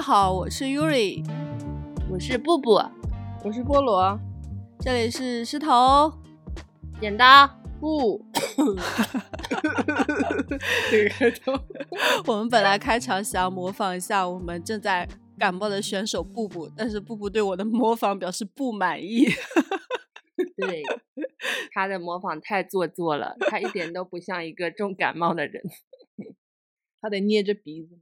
家好，我是 Yuri，我是布布，我是菠萝，这里是石头。剪刀。布。这个都，我们本来开场想要模仿一下我们正在感冒的选手布布，但是布布对我的模仿表示不满意。对，他的模仿太做作了，他一点都不像一个重感冒的人，他得捏着鼻子。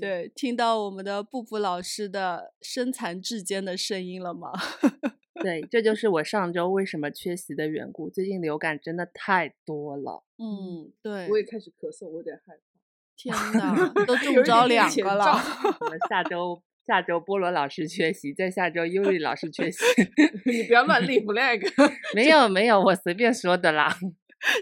对，听到我们的布布老师的身残志坚的声音了吗？对，这就是我上周为什么缺席的缘故。最近流感真的太多了。嗯，对，我也开始咳嗽，我有点害怕。天哪，都 中招两个了。我们下周下周菠萝老师缺席，在下周优丽老师缺席。你不要乱立 flag。没有没有，我随便说的啦。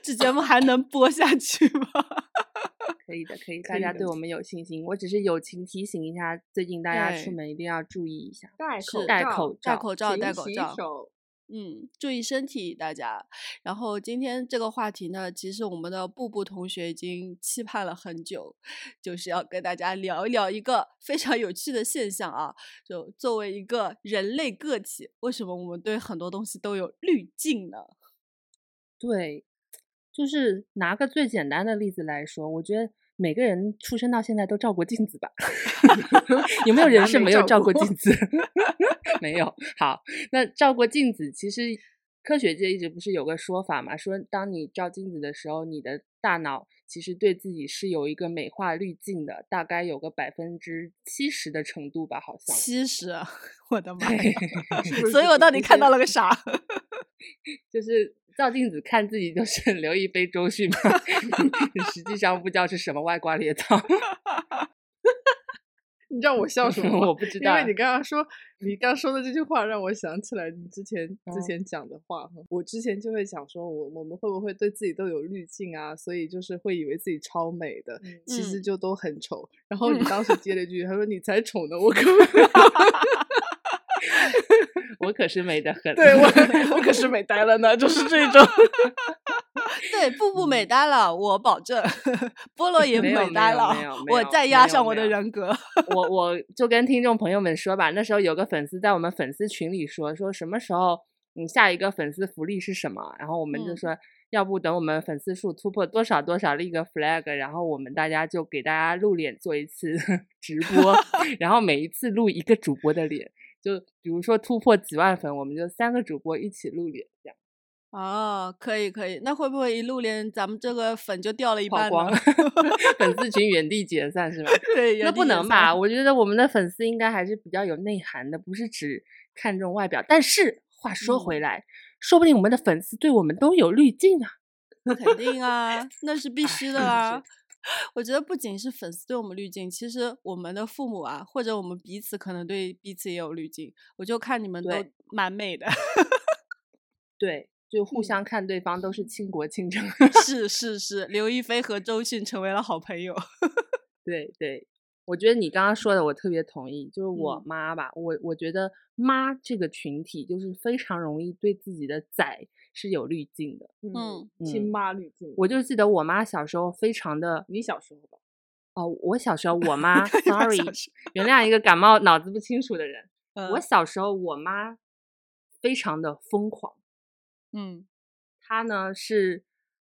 这节目还能播下去吗？可以的，可以，大家对我们有信心。我只是友情提醒一下，最近大家出门一定要注意一下，戴口戴口罩，戴口罩，戴口罩。嗯，注意身体，大家。然后今天这个话题呢，其实我们的布布同学已经期盼了很久，就是要跟大家聊一聊一个非常有趣的现象啊。就作为一个人类个体，为什么我们对很多东西都有滤镜呢？对。就是拿个最简单的例子来说，我觉得每个人出生到现在都照过镜子吧？有没有人是没有照过镜子？没有。好，那照过镜子，其实科学界一直不是有个说法嘛？说当你照镜子的时候，你的大脑其实对自己是有一个美化滤镜的，大概有个百分之七十的程度吧？好像七十，我的妈！所以我到底看到了个啥？就是。照镜子看自己就是 留一杯周迅吗？实际上不知道是什么外挂猎套。你知道我笑什么吗？我不知道，因为你刚刚说你刚说的这句话，让我想起来你之前之前讲的话。我之前就会想说，我我们会不会对自己都有滤镜啊？所以就是会以为自己超美的，其实就都很丑。然后你当时接了一句，他说：“你才丑呢，我可。”我可是美的很，对我我可是美呆了呢，就是这种。对，步步美呆了，我保证。菠萝也美呆了，我再压上我的人格。我 我就跟听众朋友们说吧，那时候有个粉丝在我们粉丝群里说，说什么时候你下一个粉丝福利是什么？然后我们就说，要不等我们粉丝数突破多少多少立个 flag，然后我们大家就给大家露脸做一次直播，然后每一次录一个主播的脸。就比如说突破几万粉，我们就三个主播一起露脸这样。哦，可以可以，那会不会一露脸，咱们这个粉就掉了一半光，粉丝群原地解散是吧？对，那不能吧？我觉得我们的粉丝应该还是比较有内涵的，不是只看重外表。但是话说回来，说不定我们的粉丝对我们都有滤镜啊。那肯定啊，那是必须的 啊。我觉得不仅是粉丝对我们滤镜，其实我们的父母啊，或者我们彼此可能对彼此也有滤镜。我就看你们都蛮美的，对，就互相看对方都是倾国倾城。是是是，刘亦菲和周迅成为了好朋友。对对，我觉得你刚刚说的我特别同意，就是我妈吧，我我觉得妈这个群体就是非常容易对自己的仔。是有滤镜的，嗯，亲妈滤镜。我就记得我妈小时候非常的，你小时候吧？哦，我小时候我妈，sorry，原谅一个感冒脑子不清楚的人。我小时候我妈非常的疯狂，嗯，她呢是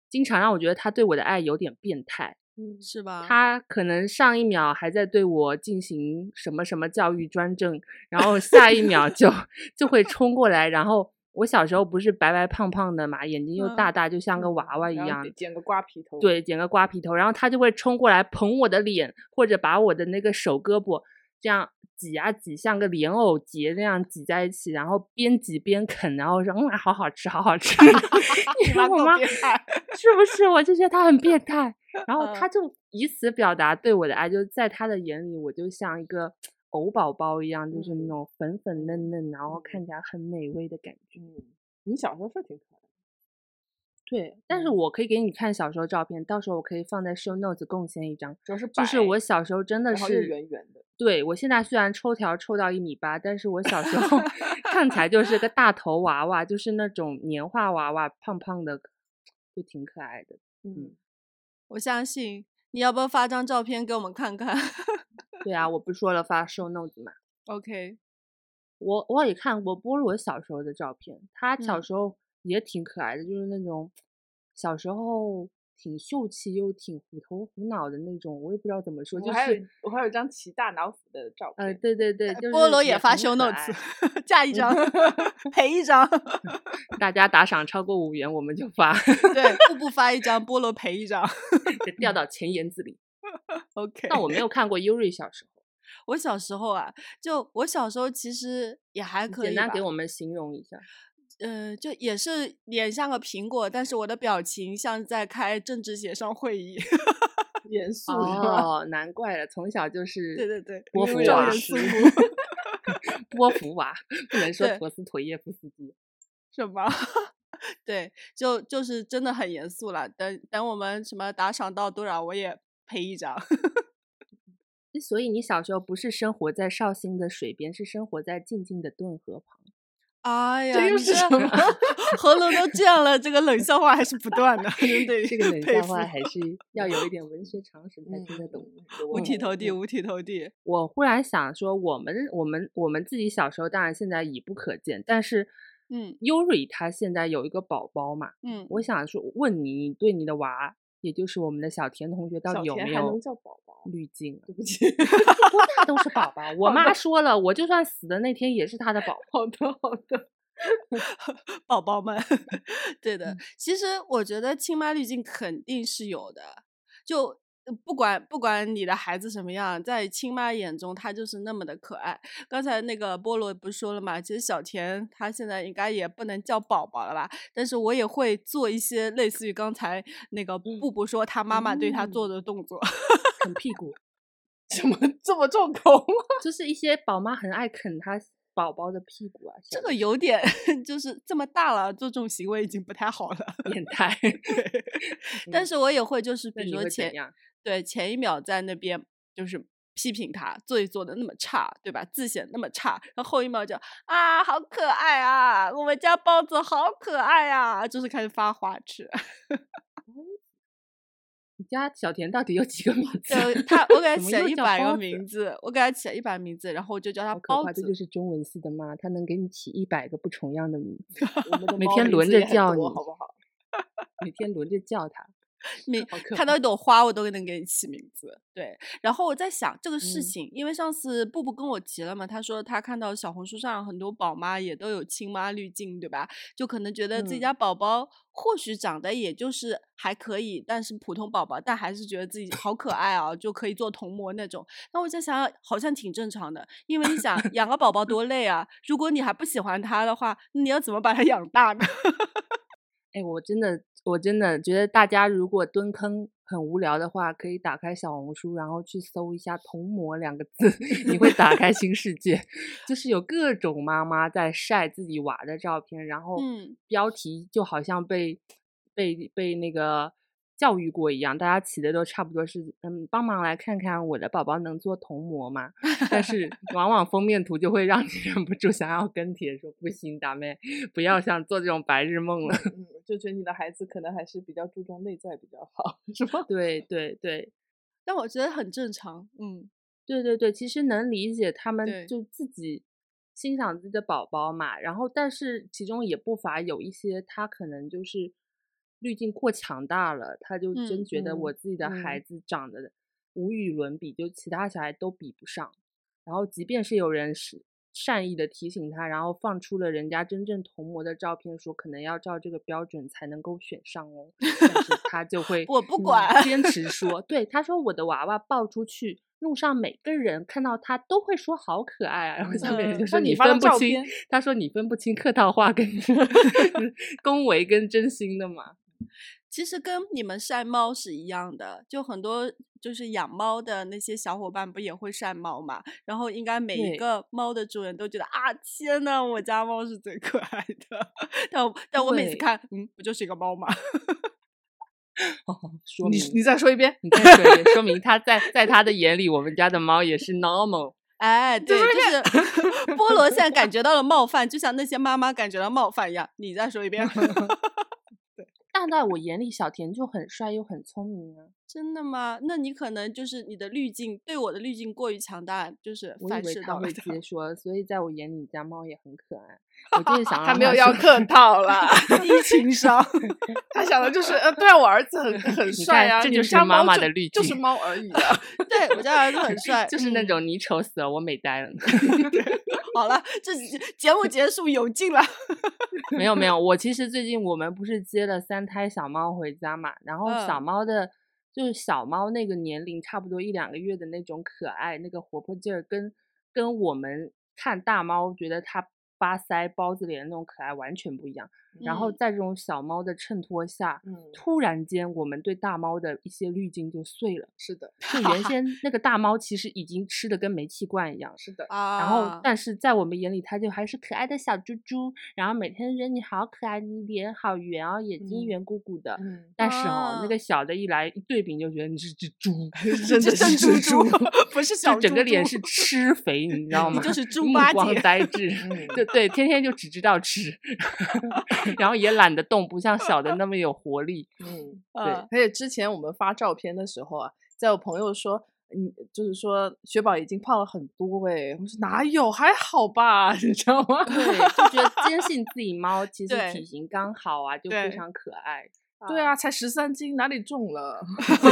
经常让我觉得她对我的爱有点变态，嗯，是吧？她可能上一秒还在对我进行什么什么教育专政，然后下一秒就 就会冲过来，然后。我小时候不是白白胖胖的嘛，眼睛又大大，就像个娃娃一样。剪个瓜皮头。对，剪个瓜皮头，然后他就会冲过来捧我的脸，或者把我的那个手胳膊这样挤啊挤，像个莲藕结那样挤在一起，然后边挤边啃，然后说嗯，好好吃，好好吃。你说我妈是不是？我就觉得他很变态，然后他就以此表达对我的爱，就在他的眼里，我就像一个。狗宝宝一样，就是那种粉粉嫩嫩，然后看起来很美味的感觉。嗯，你小时候是挺可爱的。对，但是我可以给你看小时候照片，到时候我可以放在 show notes 贡献一张。主要是就是我小时候真的是圆圆的。对，我现在虽然抽条抽到一米八，但是我小时候 看起来就是个大头娃娃，就是那种年画娃娃，胖胖的，就挺可爱的。嗯，我相信。你要不要发张照片给我们看看？对啊，我不说了发 show notes 嘛。OK，我我也看过菠萝小时候的照片，他小嗯时候也挺可爱的，就是那种小时候挺秀气又挺虎头虎脑的那种，我也不知道怎么说，就我还有是我还有一张骑大老虎的照片。呃，对对对，就是菠萝也发很 show notes，爱 加一张 赔一张，大家打赏超过五元我们就发，对，步步发一张，菠萝赔一张。就掉到钱眼子里。OK，但我没有看过优瑞小时候，我小时候啊，就我小时候其实也还可以简单给我们形容一下。呃，就也是脸像个苹果，但是我的表情像在开政治协商会议。严肃？哦，难怪了，从小就是对对对波伏娃波伏娃，不能说对陀思妥耶夫斯基。什么？对，就就是真的很严肃了。等等，我们什么打赏到多少，我也赔一张。所以你小时候不是生活在绍兴的水边，是生活在静静的顿河旁。哎呀，这又是什么？喉咙都这样了，这个冷笑话还是不断的，真的这个冷笑话还是要有一点文学常识才听得懂。五体投地，嗯五体投地。我忽然想说，我们我们我们自己小时候当然现在已不可见，但是，嗯优瑞他现在有一个宝宝嘛，嗯，我想说问你，你对你的娃，也就是我们的小田同学，到底有没有能叫宝宝？滤镜啊？对不起，多大都是宝宝。我妈说了，我就算死的那天也是她的宝宝。好的好的。宝宝们，对嗯的。其实我觉得亲妈滤镜肯定是有的，就呃不管不管你的孩子什么样，在亲妈眼中他就是那么的可爱。刚才那个菠萝不是说了嘛，其实小田他现在应该也不能叫宝宝了吧？但是我也会做一些类似于刚才那个布布说他妈妈对他做的动作。啃屁股，怎么这么重口吗？就是一些宝妈很爱啃她宝宝的屁股啊，这个有点 就是这么大了，做这种行为已经不太好了。变态。但嗯是我也会，就是比如说前？对前一秒在那边就是批评他做一做的那么差，对吧？字写那么差，然后后一秒就啊，好可爱啊，我们家包子好可爱啊，就是开始发花痴。你家小田到底有几个名字？对他，我给他 起了一百个名字，我给他起了一百名字，然后我就叫他好可怕，包子。这就是中文系的妈，她能给你起一百个不重样的名字，我们每天轮着叫你好不好？每天轮着叫她。名看到一朵花，我都能给你起名字。对，然后我在想这个事嗯情，因为上次布布跟我提了嘛，他说他看到小红书上很多宝妈也都有亲妈滤镜，对吧？就可能觉得自己嗯家宝宝或许长得也就是还可以，但是普通宝宝，但还是觉得自己好可爱啊，就可以做童模那种。那我在想，好像挺正常的，因为你想养个宝宝多累啊，如果你还不喜欢他的话，你要怎么把他养大呢？哎，我真的，我真的觉得大家如果蹲坑很无聊的话，可以打开小红书，然后去搜一下“童模”两个字，你会打开新世界。就是有各种妈妈在晒自己娃的照片，然后嗯标题就好像被被被那个教育过一样，大家起的都差不多是嗯，帮忙来看看我的宝宝能做童模吗？但是 往往封面图就会让你忍不住想要跟帖说不行，大妹不要想做这种白日梦了。嗯，就觉得你的孩子可能还是比较注重内在比较好，是吧？对对对但我觉得很正常，嗯。对对对，其实能理解他们就自己欣赏自己的宝宝嘛，然后但是其中也不乏有一些他可能就是滤镜过强大了，他就真嗯觉得我嗯自己的孩嗯子长得无与伦比，就其他小孩都比不上。然后即便是有人是善意的提醒他，然后放出了人家真正同模的照片，说可能要照这个标准才能够选上哦，但是他就会 我不嗯管坚持说，对他说我的娃娃抱出去。路上每个人看到他都会说好可爱啊，然后下面人嗯就说你分不清他说你分不清客套话跟 恭维跟真心的嘛。其实跟你们晒猫是一样的，就很多就是养猫的那些小伙伴不也会晒猫嘛？然后应该每一个猫的主人都觉得啊，天呐，我家猫是最可爱的。但我但我每次看，嗯，不就是一个猫吗？哦，说明你你再说一遍，你再说一遍，说明他在在他的眼里，我们家的猫也是 normal。哎，对，就是菠萝现在感觉到了冒犯，就像那些妈妈感觉到冒犯一样。你再说一遍。但在我眼里，小田就很帅又很聪明啊。真的吗？那你可能就是你的滤镜对我的滤镜过于强大，就是反噬到了他。会接说，所以在我眼里，你家猫也很可爱。我就是想他没有要客套了，低情商。他想的就是，呃，对啊，我儿子很很帅啊，这就是妈妈的滤镜，就是猫而已啊。对我家儿子很帅，就是那种你丑死了，我美呆了。好了，这节目结束有劲了。没有没有，我其实最近我们不是接了三胎小猫回家嘛，然后小猫的，就是小猫那个年龄差不多一两个月的那种可爱，那个活泼劲儿，跟跟我们看大猫觉得它。巴腮、包子脸那种可爱完全不一样。然后在这种小猫的衬托下，突然间我们对大猫的一些滤镜就碎了。是的，就原 先那个大猫其实已经吃的跟煤气罐一样。是的啊。然后，但是在我们眼里，它就还是可爱的小猪猪。然后每天觉得你好可爱，你脸好圆哦，眼睛圆鼓鼓的。嗯。但是哦，那个小的一来一对比，就觉得你是只猪，真的是猪猪，不是小猪。整个脸是吃肥，你知道吗？就是猪八戒。呆滞，对对，天天就只知道吃。然后也懒得动，不像小的那么有活力。嗯，对。而且之前我们发照片的时候啊，在我朋友说，嗯，就是说雪宝已经胖了很多哎，我说哪有，还好吧，你知道吗？对，就觉得坚信自己猫其实体型刚好啊，就非常可爱。对啊，才十三斤，哪里重了？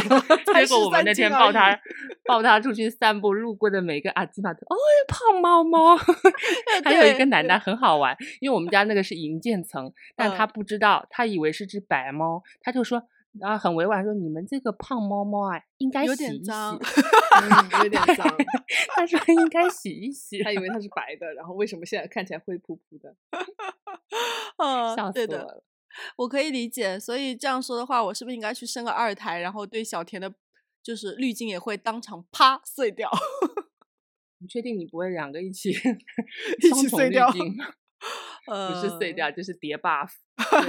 结果我们那天抱他，抱他出去散步，路过的每个阿基玛都，哎，胖猫猫。还有一个奶奶很好玩，因为我们家那个是银渐层，但他不知道，他以为是只白猫，他就说，然后很委婉说，你们这个胖猫猫啊，应该洗一洗，有点脏。他说应该洗一洗，他以为它是白的，然后为什么现在看起来灰扑扑的？笑死我了。我可以理解，所以这样说的话，我是不是应该去生个二胎，然后对小田的，就是滤镜也会当场啪碎掉？你确定你不会两个一起 一起碎掉？不是碎掉，就是叠 buff，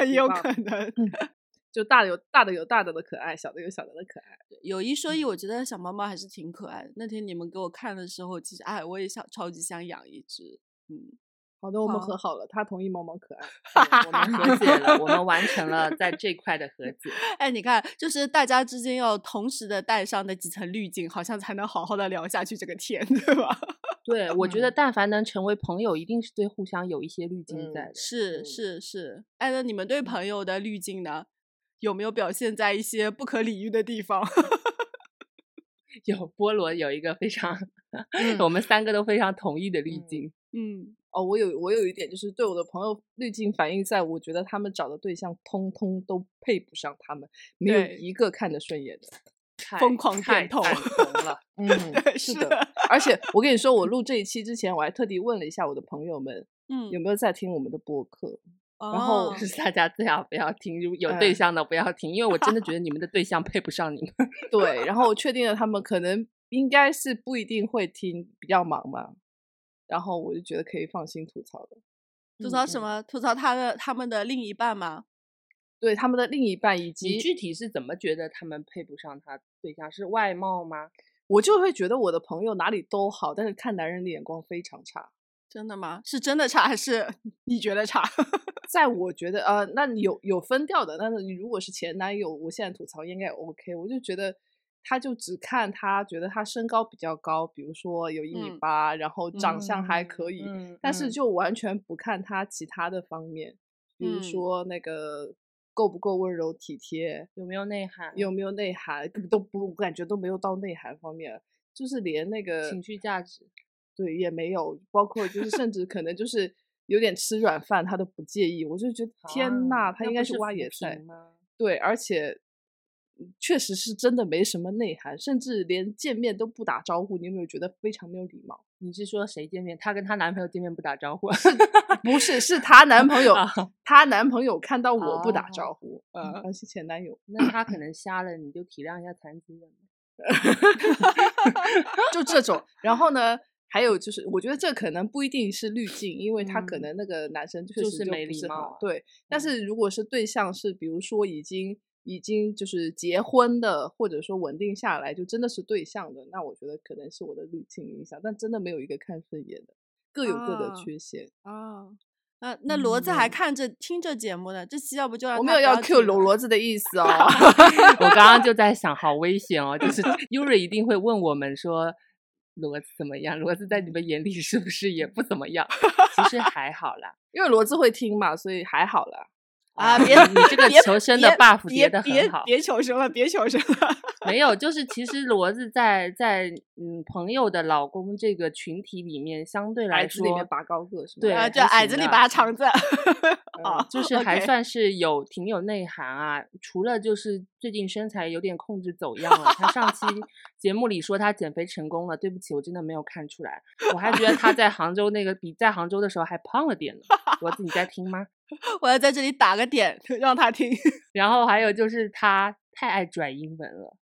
也有可能。就大的有大的有大的的可爱，小的有小的的可爱。有一说一，我觉得小猫猫还是挺可爱的。那天你们给我看的时候，其实哎，我也想超级想养一只，嗯。好的，我们和好了，他同意猫猫可爱，我们和解了，我们完成了 在这块的和解。哎，你看，就是大家之间要同时的带上那几层滤镜，好像才能好好的聊下去这个天，对吧？对，我觉得但凡能成为朋友，一定是对互相有一些滤镜在的。是是是，哎，那你们对朋友的滤镜呢，有没有表现在一些不可理喻的地方？有，菠萝有一个非常，我们三个都非常同意的滤镜，嗯。哦，我有我有一点就是对我的朋友滤镜反映在，我觉得他们找的对象通通都配不上他们，没有一个看得顺眼的，疯狂点头了。嗯，是的。而且我跟你说，我录 这一期之前，我还特地问了一下我的朋友们，嗯，有没有在听我们的播客？然后是大家最好不要听，有对象的不要听，因为我真的觉得你们的对象配不上你们。对，然后我确定了，他们可能应该是不一定会听，比较忙嘛。然后我就觉得可以放心吐槽的，吐槽什么？吐槽他的他们的另一半吗？对，他们的另一半以及具体是怎么觉得他们配不上他对象？是外貌吗？我就会觉得我的朋友哪里都好，但是看男人的眼光非常差。真的吗？是真的差还是你觉得差？在我觉得呃，那你有有分掉的。但是你如果是前男友，我现在吐槽应该 OK。我就觉得。他就只看他觉得他身高比较高，比如说有一米八，然后长相还可以，但是就完全不看他其他的方面，比如说那个够不够温柔体贴，有没有内涵，有没有内涵，根本都不，我感觉都没有到内涵方面，就是连那个情绪价值，对，也没有，包括就是甚至可能就是有点吃软饭，他都不介意，我就觉得天呐，他应该是挖野菜？对，而且。确实是真的没什么内涵，甚至连见面都不打招呼。你有没有觉得非常没有礼貌？你是说谁见面？她跟她男朋友见面不打招呼？不是，是她男朋友，她男朋友看到我不打招呼，嗯，是前男友。那他可能瞎了，你就体谅一下残疾人。就这种。然后呢，还有就是，我觉得这可能不一定是滤镜，因为他可能那个男生确实就没礼貌。对，但是如果是对象是，比如说已经。已经就是结婚的，或者说稳定下来，就真的是对象的，那我觉得可能是我的滤镜影响，但真的没有一个看顺眼的，各有各的缺陷啊。呃，那骡子还嗯看着听着节目呢，这期要不就让我没有要 Q 听了罗骡子的意思哦。我刚刚就在想，好危险哦！就是 Yuri 一定会问我们说，骡子怎么样？骡子在你们眼里是不是也不怎么样？其实还好啦。因为骡子会听嘛，所以还好啦。啊，别 你这个求生的 buff 别叠得别很好。别求生了，别求生了。没有，就是其实骡子在在嗯朋友的老公这个群体里面，相对来矮子里拔高个是吗？对啊，就矮子里拔长子。嗯 啊，就是还算是有挺有内涵啊。除了就是最近身材有点控制走样了，他上期节目里说他减肥成功了，对不起，我真的没有看出来，我还觉得他在杭州那个比在杭州的时候还胖了点呢。骡子，你在听吗？我要在这里打个点，让他听。然后还有就是他太爱拽英文了，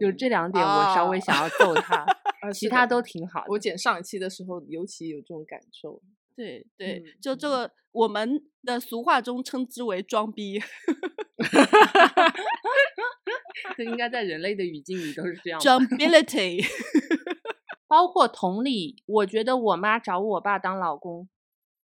就嗯这两点我稍微哦想要揍他，啊其他都挺好的。我剪上一期的时候，尤其有这种感受。对对，嗯就这个我们的俗话中称之为装逼。这应该在人类的语境里都是这样吧。Jumpability，包括同理，我觉得我妈找我爸当老公，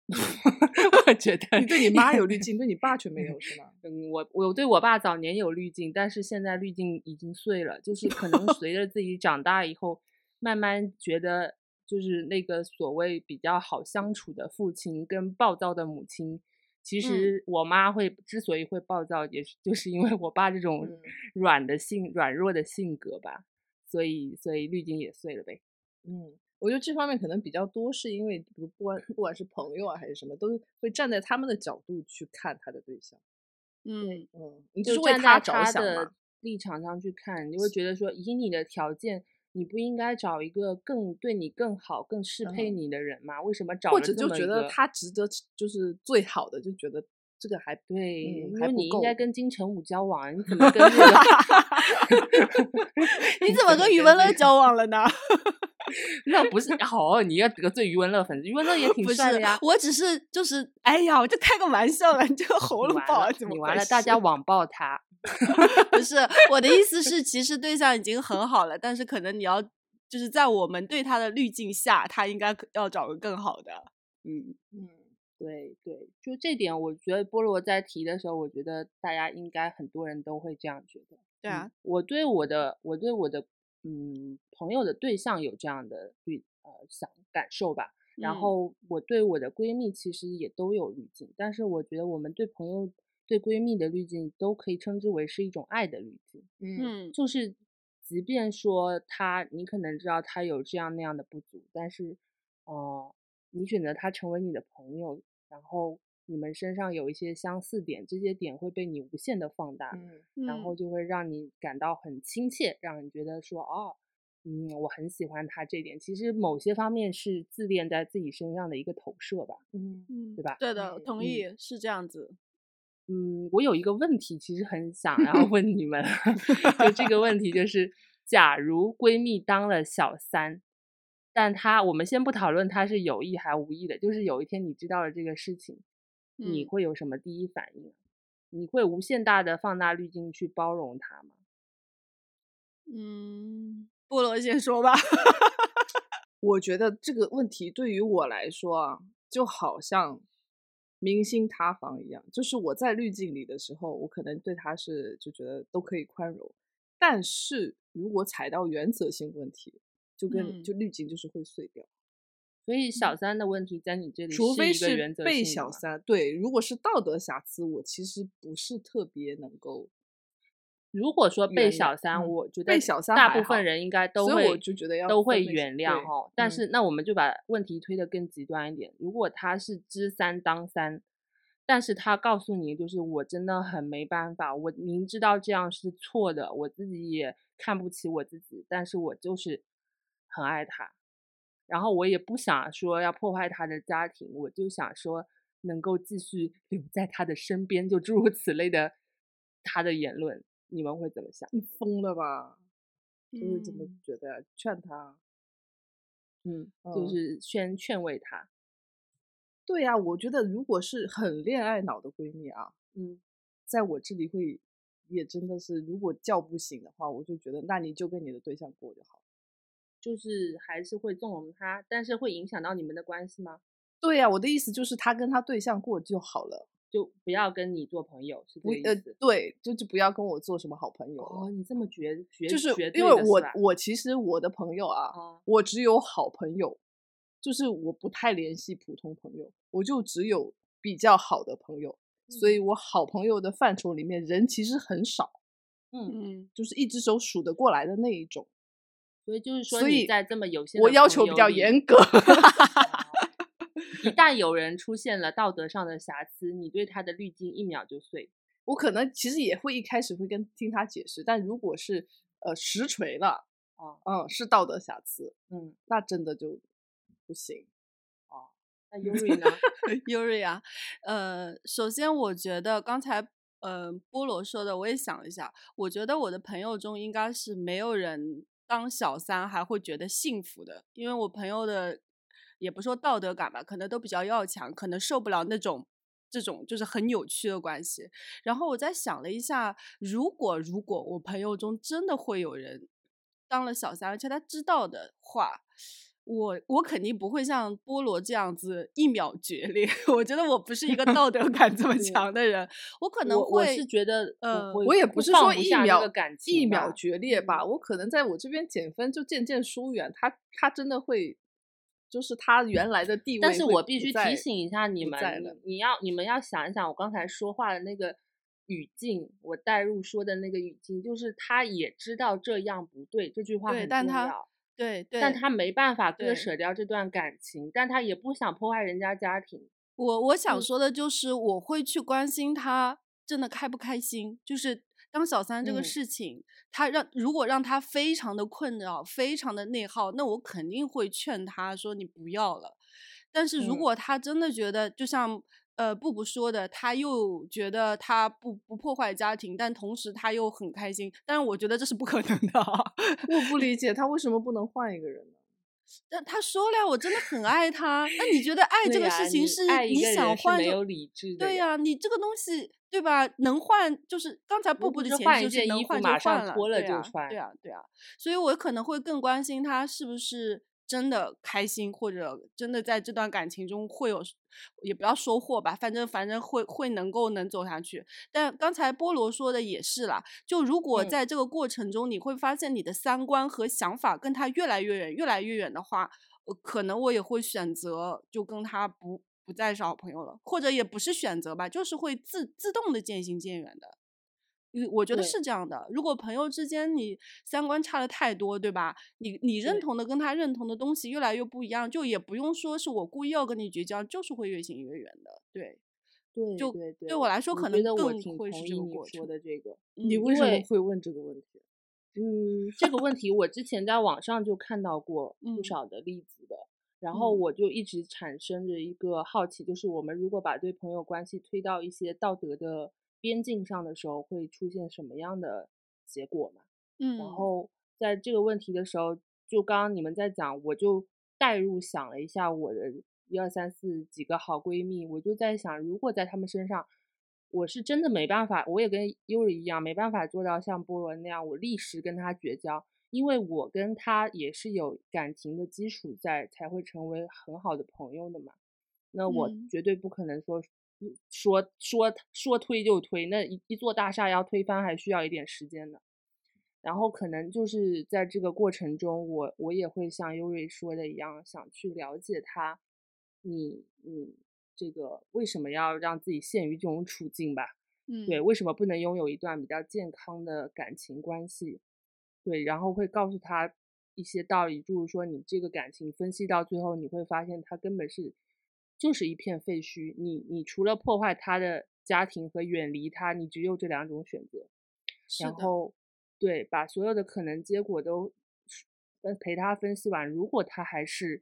我觉得你对你妈有滤镜，对你爸却没有是吗？嗯，我我对我爸早年有滤镜，但是现在滤镜已经碎了，就是可能 随着自己长大以后，慢慢觉得就是那个所谓比较好相处的父亲跟暴躁的母亲，其实我妈会之所以会暴躁，也是就是因为我爸这种嗯软的性软弱的性格吧，所以所以滤镜也碎了呗。嗯，我觉得这方面可能比较多，是因为比如不管不管是朋友啊还是什么，都是会站在他们的角度去看他的对象。嗯，嗯，你就是为站在着他的。立场上去看，你会觉得说，以你的条件，你不应该找一个更对你更好、更适配嗯你的人吗？为什么找或者就觉得他值得，就是最好的，就觉得这个还对，嗯因为你应该跟金城武交往啊，你怎么跟这个？你怎么跟余文乐交往了呢？那不是好，你要得罪余文乐粉丝，余文乐也挺帅的呀。，我只是就是，哎呀，我就开个玩笑了，你这个喉咙不好怎么你完了，大家网暴他。不是我的意思是，其实对象已经很好了，但是可能你要就是在我们对他的滤镜下，他应该要找个更好的。嗯，嗯就这点，我觉得菠萝在提的时候，我觉得大家应该很多人都会这样觉得。对啊，我对我的我对我的嗯朋友的对象有这样的滤呃想感受吧。然嗯后我对我的闺蜜其实也都有滤镜，但是我觉得我们对朋友对闺蜜的滤镜都可以称之为是一种爱的滤镜。嗯嗯就是即便说他，你可能知道他有这样那样的不足，但是，呃，你选择他成为你的朋友，然后你们身上有一些相似点，这些点会被你无限的放大，嗯然后就会让你感到很亲切，让你觉得说，哦，嗯，我很喜欢他这点。其实某些方面是自恋在自己身上的一个投射吧。嗯嗯，对吧对的，同意，是这样子。嗯，我有一个问题，其实很想 要问你们，就这个问题就是，假如闺蜜当了小三，但她我们先不讨论她是有意还无意的，就是有一天你知道了这个事情，你嗯会有什么第一反应啊？你会无限大的放大滤镜去包容他吗？嗯，菠萝先说吧。我觉得这个问题对于我来说啊，就好像明星塌房一样，就是我在滤镜里的时候，我可能对他是就觉得都可以宽容，但是如果踩到原则性问题，就跟、嗯就滤镜就是会碎掉，所以小三的问题在你这里除非是被小三。对，如果是道德瑕疵，我其实不是特别能够。如果说被小三，嗯我觉得被小三大部分人应该都会我就觉得要都会原谅对哈。但嗯是那我们就把问题推得更极端一点，如果他是知三当三，但是他告诉你就是我真的很没办法，我明知道这样是错的，我自己也看不起我自己，但是我就是很爱他，然后我也不想说要破坏他的家庭，我就想说能够继续 留在他的身边，就诸如此类的他的言论，你们会怎么想？你疯了吧？就是怎么嗯觉得，劝他。嗯，就嗯是先劝慰他，对呀、我觉得如果是很恋爱脑的闺蜜啊，嗯，在我这里会也真的是，如果叫不醒的话，我就觉得那你就跟你的对象过就好。就是还是会纵容他，但是会影响到你们的关系吗？对呀，我的意思就是他跟他对象过就好了，就不要跟你做朋友，是这不呃个意思。对，就就不要跟我做什么好朋友。哦，你这么绝绝就是因为我我其实我的朋友啊，啊我只有好朋友，就是我不太联系普通朋友，我就只有比较好的朋友，所以我好朋友的范畴里面人其实很少，嗯，嗯，就是一只手数得过来的那一种。所以就是说所以你在这么有限的我要求比较严格，一旦有人出现了道德上的瑕疵，你对他的滤镜一秒就碎。我可能其实也会一开始会跟听他解释，但如果是呃实锤了，啊，嗯，是道德瑕疵，嗯，那真的就不行。那 Yuri 呢？优瑞啊，呃，首先我觉得刚才呃菠萝说的，我也想了一下，我觉得我的朋友中应该是没有人当小三还会觉得幸福的，因为我朋友的也不说道德感吧，可能都比较要强，可能受不了那种。这种就是很扭曲的关系，然后我在想了一下，如果如果我朋友中真的会有人当了小三，而且他知道的话，我我肯定不会像菠萝这样子一秒决裂。我觉得我不是一个道德 感这么强的人，我可能会是觉得呃我也不是说一秒一秒决裂吧，我可能在我这边减分就渐渐疏远，他他真的会，就是他原来的地位。但是我必须提醒一下你们你你要你们要想一想，我刚才说话的那个语境，我带入说的那个语境，就是他也知道这样不对，这句话对，很但他重要。对对，但他没办法割舍掉这段感情，但他也不想破坏人家家庭。我我想嗯说的就是，我会去关心他真的开不开心。就是当小三这个嗯事情，他让如果让他非常的困扰、非常的内耗，那我肯定会劝他说你不要了。但是如嗯果他真的觉得，就像呃布布说的，他又觉得他不不破坏家庭，但同时他又很开心，但是我觉得这是不可能的啊。我不理解他为什么不能换一个人呢？但他说了，我真的很爱他。那你觉得爱这个事情是你想换就没有理智的对呀呀、你这个东西对吧？能换就是刚才布布的前换一件提就是能换就换了，脱了对啊就穿对啊，对啊。所以我可能会更关心他是不是真的开心，或者真的在这段感情中会有，也不要收获吧，反正反正会会能够能走下去。但刚才菠萝说的也是啦，就如果嗯在这个过程中，你会发现你的三观和想法跟他越来越远，越来越远的话，呃可能我也会选择就跟他不不再是好朋友了，或者也不是选择吧，就是会自自动的渐行渐远的。嗯，我觉得是这样的。如果朋友之间你三观差的太多，对吧？你你认同的跟他认同的东西越来越不一样，就也不用说是我故意要跟你绝交，就是会越行越远的。对，对就对我来说可能更会是这个过程说的这个。嗯你为什么会问这个问题？嗯，这个问题我之前在网上就看到过不嗯少的例子的，然后嗯我就一直产生着一个好奇，就是我们如果把对朋友关系推到一些道德的边境上的时候，会出现什么样的结果嘛？嗯，然后在这个问题的时候，就刚刚你们在讲，我就代入想了一下我的一二三四几个好闺蜜，我就在想，如果在她们身上，我是真的没办法，我也跟优里一样，没办法做到像波罗那样，我立时跟她绝交，因为我跟她也是有感情的基础在，才会成为很好的朋友的嘛。那我嗯绝对不可能说嗯说说说推就推，那一一座大厦要推翻还需要一点时间呢。然后可能就是在这个过程中，我我也会像优瑞说的一样，想去了解他，你你这个为什么要让自己陷于这种处境吧？嗯，对，为什么不能拥有一段比较健康的感情关系？对，然后会告诉他一些道理，就是说你这个感情分析到最后，你会发现他根本是就是一片废墟。你你除了破坏他的家庭和远离他，你只有这两种选择。然后对，把所有的可能结果都分陪他分析完，如果他还是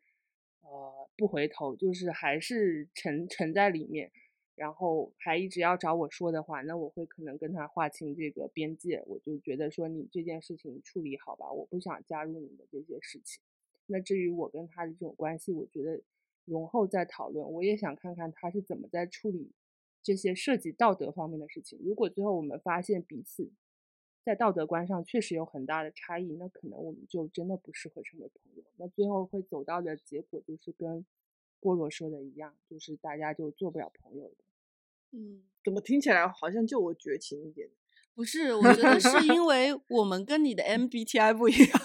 呃不回头，就是还是沉沉在里面，然后还一直要找我说的话，那我会可能跟他划清这个边界，我就觉得说你这件事情处理好吧，我不想加入你的这些事情。那至于我跟他的这种关系，我觉得容后再讨论。我也想看看他是怎么在处理这些涉及道德方面的事情。如果最后我们发现彼此在道德观上确实有很大的差异，那可能我们就真的不适合成为朋友。那最后会走到的结果就是跟菠萝说的一样，就是大家就做不了朋友的。嗯，怎么听起来好像就我绝情一点？不是，我觉得是因为我们跟你的 MBTI 不一样，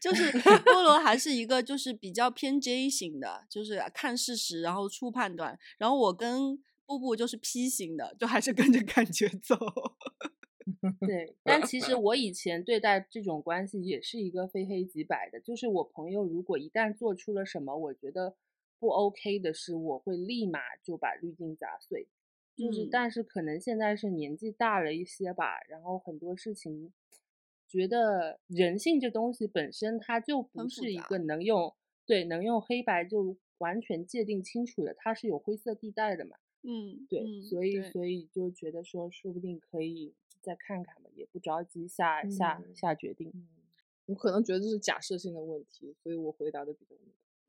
就是菠萝还是一个就是比较偏 J 型的，就是看事实然后出判断，然后我跟布布就是 P 型的，就还是跟着感觉走。对，但其实我以前对待这种关系也是一个非黑即白的，就是我朋友如果一旦做出了什么我觉得不 OK 的事，我会立马就把滤镜砸碎。就是，但是可能现在是年纪大了一些吧，然后很多事情，觉得人性这东西本身它就不是一个能用对能用黑白就完全界定清楚的，它是有灰色地带的嘛。嗯，对，所以所以就觉得说，说不定可以再看看嘛，也不着急下下下决定。我可能觉得这是假设性的问题，所以我回答的比较。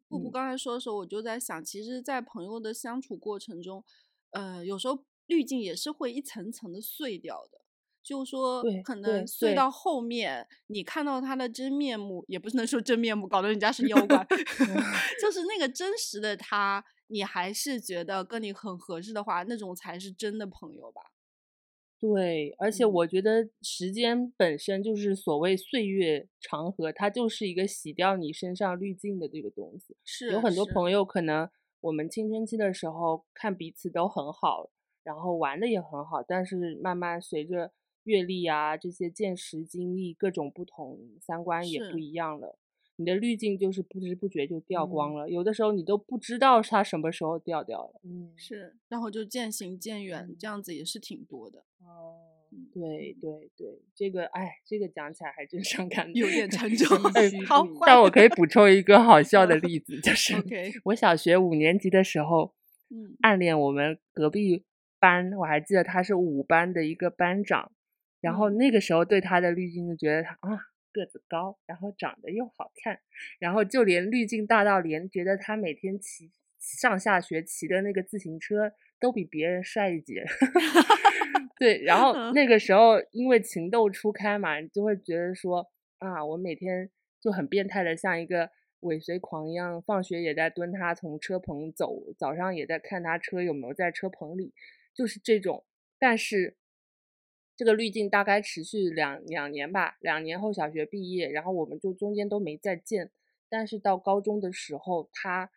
布布刚才说的时候，我就在想，其实，在朋友的相处过程中。呃，有时候滤镜也是会一层层的碎掉的，就说可能碎到后面，你看到他的真面目，也不是能说真面目，搞得人家是妖怪 就是那个真实的他，你还是觉得跟你很合适的话，那种才是真的朋友吧？对，而且我觉得时间本身就是所谓岁月长河，它就是一个洗掉你身上滤镜的这个东西。是有很多朋友可能。我们青春期的时候看彼此都很好，然后玩的也很好，但是慢慢随着阅历啊这些见识经历各种不同，三观也不一样了，你的滤镜就是不知不觉就掉光了，有的时候你都不知道它什么时候掉掉了。嗯，是，然后就渐行渐远，这样子也是挺多的。哦。对对对，这个哎，这个讲起来还真伤感，有点沉重。好，但我可以补充一个好笑的例子，就 是我小学五年级的时候，嗯，暗恋我们隔壁班，我还记得他是五班的一个班长，然后那个时候对他的滤镜就觉得他啊个子高，然后长得又好看，然后就连滤镜大到连觉得他每天骑上下学骑的那个自行车都比别人帅一截。对，然后那个时候因为情窦初开嘛，你就会觉得说啊，我每天就很变态的像一个尾随狂一样，放学也在蹲他从车棚走，早上也在看他车有没有在车棚里，就是这种。但是这个滤镜大概持续两两年吧，两年后小学毕业，然后我们就中间都没再见。但是到高中的时候，他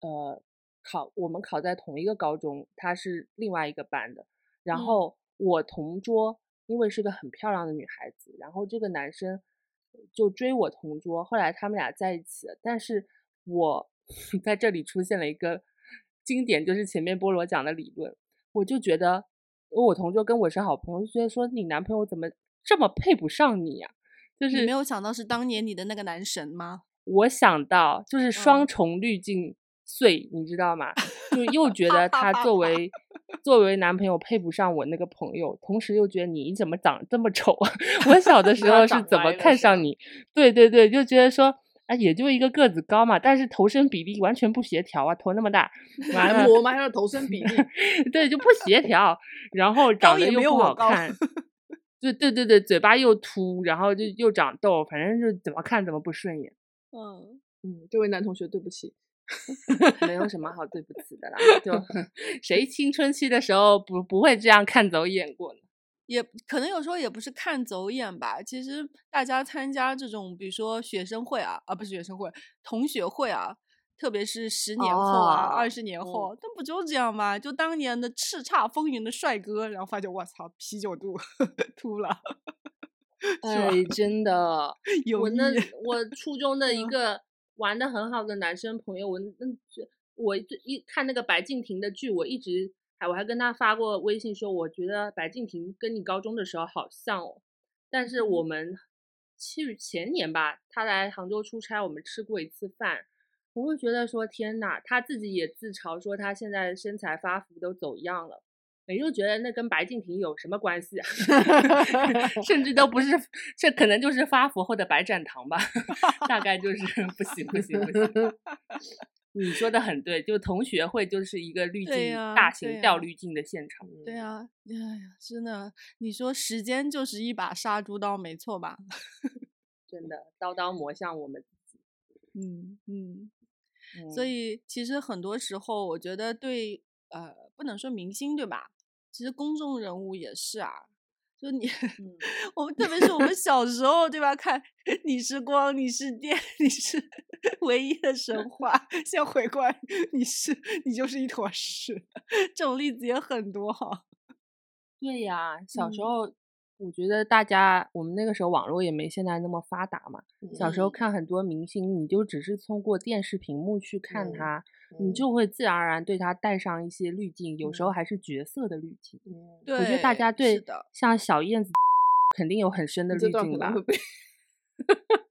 呃考我们考在同一个高中，他是另外一个班的，然后。我同桌，因为是个很漂亮的女孩子，然后这个男生就追我同桌，后来他们俩在一起了。但是我 在这里出现了一个经典，就是前面菠萝讲的理论，我就觉得我同桌跟我是好朋友，就觉得说你男朋友怎么这么配不上你呀？就是没有想到是当年你的那个男神吗？我想到就是双重滤镜。碎，你知道吗？就又觉得 他作为 作为男朋友配不上我那个朋友，同时又觉得你怎么长这么丑啊？我小的时候是怎么看上你？对对对，就觉得说，啊，也就一个个子高嘛，但是头身比例完全不协调啊，头那么大，完了我嘛还有头身比例，对，就不协调，然后长得又不好看，对对对对，嘴巴又凸，然后就又长痘，反正就怎么看怎么不顺眼。嗯嗯，这位男同学，对不起。没有什么好对不起的啦，就谁青春期的时候不不会这样看走眼过呢？也可能有时候也不是看走眼吧。其实大家参加这种，比如说学生会啊，啊不是学生会，同学会啊，特别是十年后啊，二十年后，那不就这样吗？就当年的叱咤风云的帅哥，然后发现我操，啤酒肚秃了。哎，真的，我那我初中的一个。玩的很好的男生朋友，我那我一看那个白敬亭的剧，我一直还我还跟他发过微信说，我觉得白敬亭跟你高中的时候好像哦。但是我们去前年吧，他来杭州出差，我们吃过一次饭，我会觉得说天呐，他自己也自嘲说他现在身材发福都走样了。你就觉得那跟白敬亭有什么关系啊？甚至都不是，这可能就是发福后的白展堂吧。大概就是不行不行不行。你说的很对，就同学会就是一个滤镜大型掉滤镜的现场。对啊，哎呀，真的，你说时间就是一把杀猪刀，没错吧？真的，刀刀磨向我们自己。嗯嗯。所以其实很多时候，我觉得对呃，不能说明星对吧？其实公众人物也是啊。就你，我们特别是我们小时候，对吧？看你是光，你是电，你是 唯一的神 话。现在回过来，你是你就是一坨屎，这种例子也很多哈。对呀，小时候我觉得大家，我们那个时候网络也没现在那么发达嘛。小时候看很多明星，你就只是通过电视屏幕去看他。你就会自然而然对他带上一些滤镜，有时候还是角色的滤镜。对，我觉得大家对像小燕子肯定有很深的滤镜吧。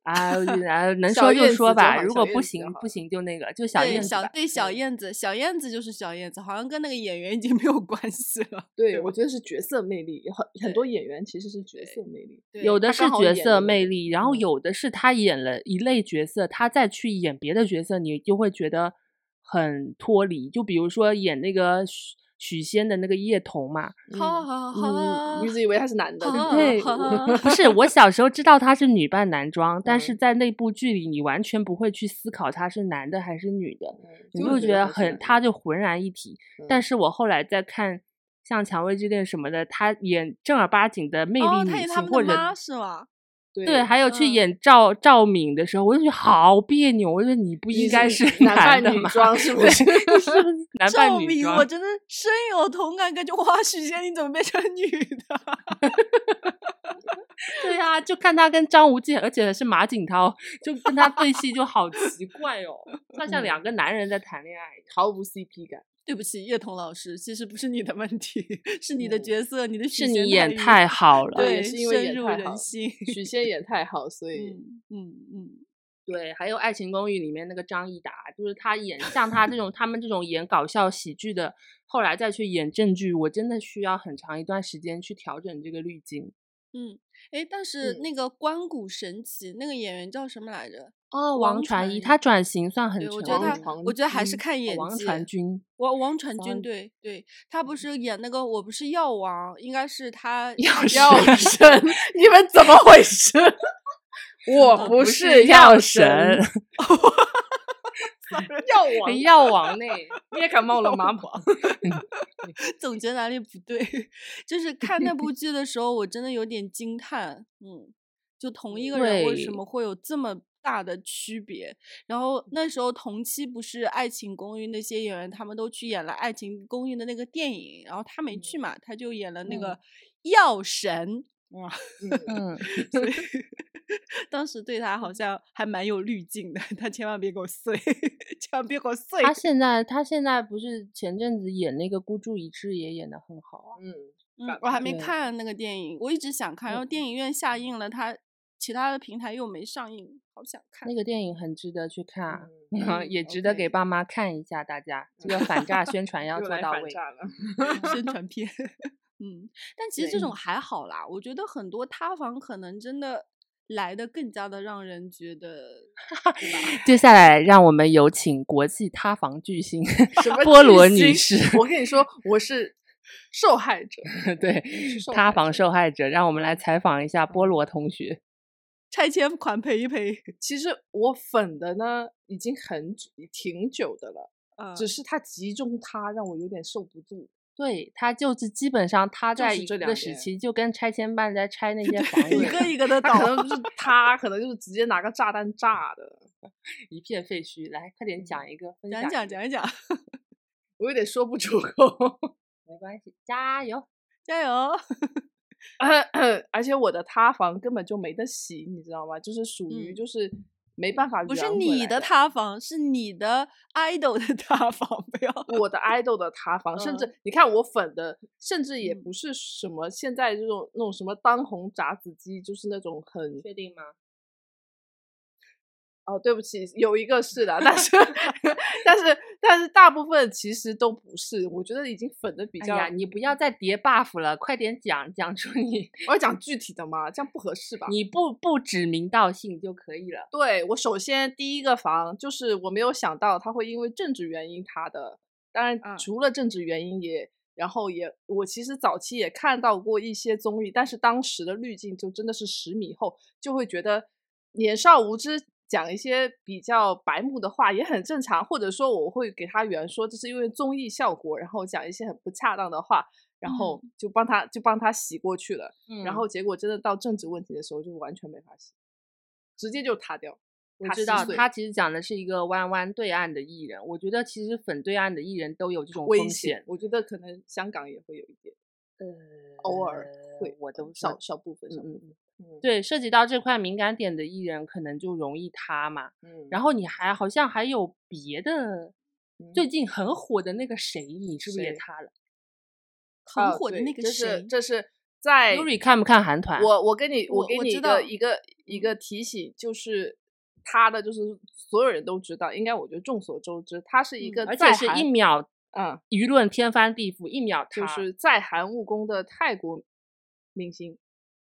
啊，能说就说吧，如果不行不行就那个，就小燕子。小对小燕子，小燕子就是小燕子，好像跟那个演员已经 没有关系了。对，我觉得是角色魅力，很很多演员其实是角色魅力，有的是角色魅力，然后有的是他演了一类角色，他再去演别的角色，你就会觉得。很脱离，就比如说演那个许许仙的那个叶童嘛，好好好，一直以为他是男的，对，不 是，我小时候知道他是女扮男装，但是在那部剧里，你完全不会去思考他是男的还是女的，你会觉得很，他就浑然一体。但是我后来在看像《蔷薇之恋》什么的，他演正儿八经的魅力女性，或者是吗？对，还有去演赵赵敏的时候，我就觉得好别扭。我觉得你不应该是 男扮女装，是 不是？是不是 男扮女装？我真的深有同感，感觉哇，许仙你怎么变成女的？对呀，就看他跟张无忌，而且是马景涛，就跟他对戏就好奇怪哦，他像两个男人在谈恋爱，毫无 CP 感。对不起，叶童老师，其实不是你的问题，是你的角色，你的是你演太好了，对，是因为深入人心。许仙演太好，所以嗯嗯，对。还有《爱情公寓》里面那个张益达，就是他演像他这种，他们这种演搞笑喜剧的，后来再去演正剧，我真的需要很长一段时间去调整这个滤镜。嗯，哎，但是那个关谷神奇那个演员叫什么来着？哦，王传一，他转型算很成我觉得他，我觉得还是看演技。王传君，王王传君，对对，他不是演那个我不是药王，应该是他药神，你们怎么回事？我不是药神。药王，药王呢？你也感冒了吗？总觉得哪里不对。就是看那部剧的时候，我真的有点惊叹。嗯，就同一个人为什么会有这么大的区别？然后那时候同期不是《爱情公寓》那些演员，他们都去演了《爱情公寓》的那个电影，然后他没去嘛，他就演了那个药神。哇，嗯，所以当时对他好像还蛮有滤镜的，他千万别给我碎，千万别给我碎。他现在他现在不是前阵子演那个孤注一掷也演的很好啊，嗯嗯，我还没看那个电影，我一直想看，然后电影院下映了，他其他的平台又没上映，好想看。那个电影很值得去看，也值得给爸妈看一下。大家这个反诈宣传 要做到位，宣传片。嗯，但其实这种还好啦。我觉得很多塌房可能真的来的更加的让人觉得。接下来，让我们有请国际塌房巨星菠萝 女士。我跟你说，我是受害者，对，塌房受害者。让我们来采访一下菠萝同学。拆迁款赔一赔。其实我粉的呢，已经很挺久的了，只是它集中塌，让我有点受不住。对，他就是基本上他在一个时期就跟拆迁办在拆那 些房子，一个一个的倒，可能就是他，可能就是直接拿个炸弹炸的，一片废墟。来，快点讲一个，讲讲讲一讲，我有点说不出口，没关系，加油加油。而且我的塌房根本就没得洗，你知道吗？就是属于就是。没办法，不是你的塌房，是你的 idol 的塌房，不要我的 idol 的塌房，甚至你看我粉的，甚至也不是什么现在这种那种什么当红炸子鸡，就是那种很确定吗？哦，对不起，有一个是的，但是 但是但是大部分其实都不是，我觉得已经粉的比较呀。你不要再叠 buff 了，快点讲讲出你。我要讲具体的吗？这样不合适吧？你不不指名道姓就可以了。对我首先第一个房就是我没有想到他会因为政治原因塌的，当然除了政治原因也，然后也我其实早期也看到过一些综艺，但是当时的滤镜就真的是十米厚，就会觉得年少无知。讲一些比较白目的话也很正常，或者说我会给他圆说这是因为综艺效果，然后讲一些很不恰当的话，然后就帮他就帮他洗过去了。嗯然后结果真的到政治问题的时候，就完全没法洗，直接就塌掉。他我知道他其实讲的是一个弯弯对岸的艺人，我觉得其实粉对岸的艺人都有这种风危险险，，我觉得可能香港也会有一点，呃，偶尔会，我都少少部分，少部嗯嗯分。嗯，对，涉及到这块敏感点的艺人，可能就容易塌嘛。嗯，然后你还好像还有别的，嗯最近很火的那个谁，你是不是也塌了很啊火的那个对这是谁，这是在？Yuri 看不看韩团？我我跟你我给你一个一个一个提醒，就是他的就是所有人都知道，应该我觉得众所周知，他是一个在韩且是一秒嗯，舆论天翻地覆，一秒塌。就是在韩务工的泰国明星，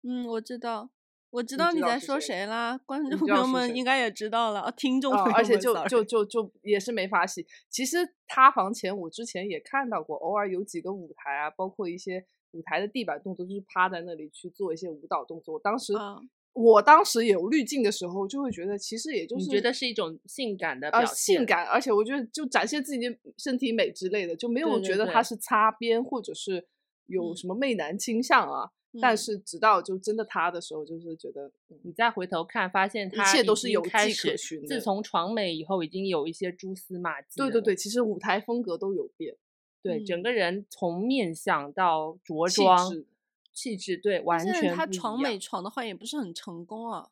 嗯，我知道，我知道你在说谁谁啦，观众朋友们应该也知道了，啊听众啊、朋友们、而且 就就就就也是没法洗。其实塌房前我之前也看到过，偶尔有几个舞台啊，包括一些舞台的地板动作，就是趴在那里去做一些舞蹈动作。当时、啊我当时有滤镜的时候，就会觉得其实也就是你觉得是一种性感的表呃？性感，而且我觉得就展现自己的身体美之类的，就没有觉得它是擦边或者是有嗯什么媚男倾向啊。但嗯是直到就真的塌的时候，就是觉得嗯你再回头看，发现一切都是有开迹可始循的自从闯美以后，已经有一些蛛丝马迹。对对对，，其实舞台风格都有变，对，整嗯个人从面相到着气装、质气质，对，完全不一样闯美闯的话也不是很成功啊。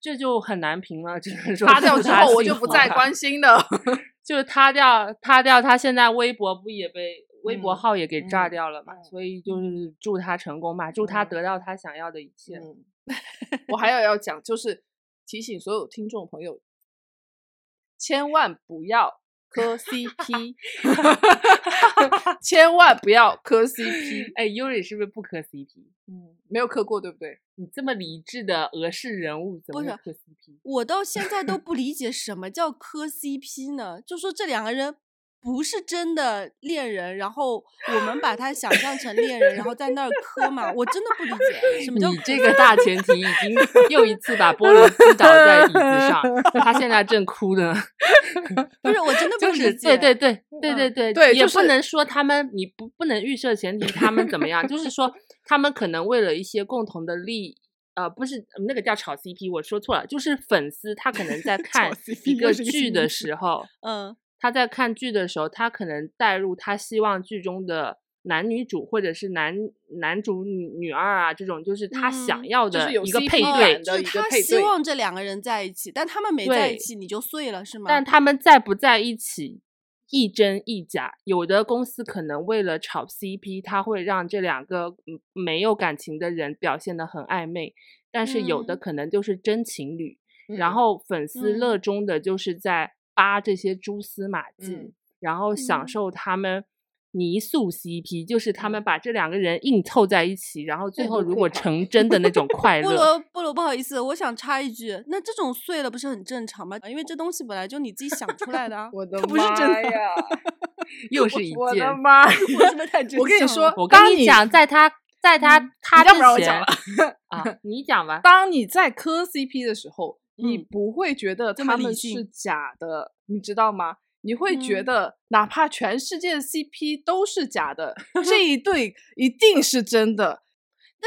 这就很难评了，只能说塌掉之后，我就不再关心了。就是塌掉，塌掉，他现在微博不也被微博嗯号也给炸嗯掉了嘛？嗯所以就是祝他成功吧，祝他嗯得到他想要的一切。嗯，我还有要讲，就是提醒所有听众朋友，千万不要磕 CP，千万不要磕 CP。哎，Yuri 是不是不磕 CP？嗯，没有磕过，对不对？你这么理智的俄式人物，怎么不磕 CP？我到现在都不理解什么叫磕 CP 呢？就说这两个人不是真的恋人，然后我们把他想象成恋人，然后在那儿磕嘛，我真的不理解什么叫你这个大前提已经又一次把菠萝击倒在椅子上，他现在正哭呢。不是我真的不就是理解。对对对对对对也不能说他们，你不不能预设前提他们怎么样，就是说他们可能为了一些共同的利益。呃，不是那个叫炒 CP，我说错了，就是粉丝他可能在 看一个剧的时候，嗯他在看剧的时候，他可能带入他希望剧中的男女主或者是男男主女女二啊这种，就是他想嗯要的一个配感对的就是他希望这两个人在一起，但他们没在一起，你就碎了是吗？但他们在不在一起，亦真亦假。有的公司可能为了炒 CP，他会让这两个嗯没有感情的人表现得很暧昧，但是有的嗯可能就是真情侣。然嗯后粉丝嗯热衷的就是在扒这些蛛丝马迹，嗯然后享嗯受他们。泥塑 CP 就是他们嗯把这两个人硬凑在一起，然后最后如果成真的那种快乐菠，萝菠萝，不好意思，我想插一句，那这种碎了不是很正常吗？因为这东西本来就你自己想出来的啊，我的它不是真的。呀！又是一我件的妈！我是不是太真我跟你说我跟你讲，在他在他嗯他之前啊，你讲吧。当你在磕 CP 的时候，你嗯不会觉得他们是假的，你知道吗？你会觉嗯得，哪怕全世界的 CP 都是假的，这一对一定是真的。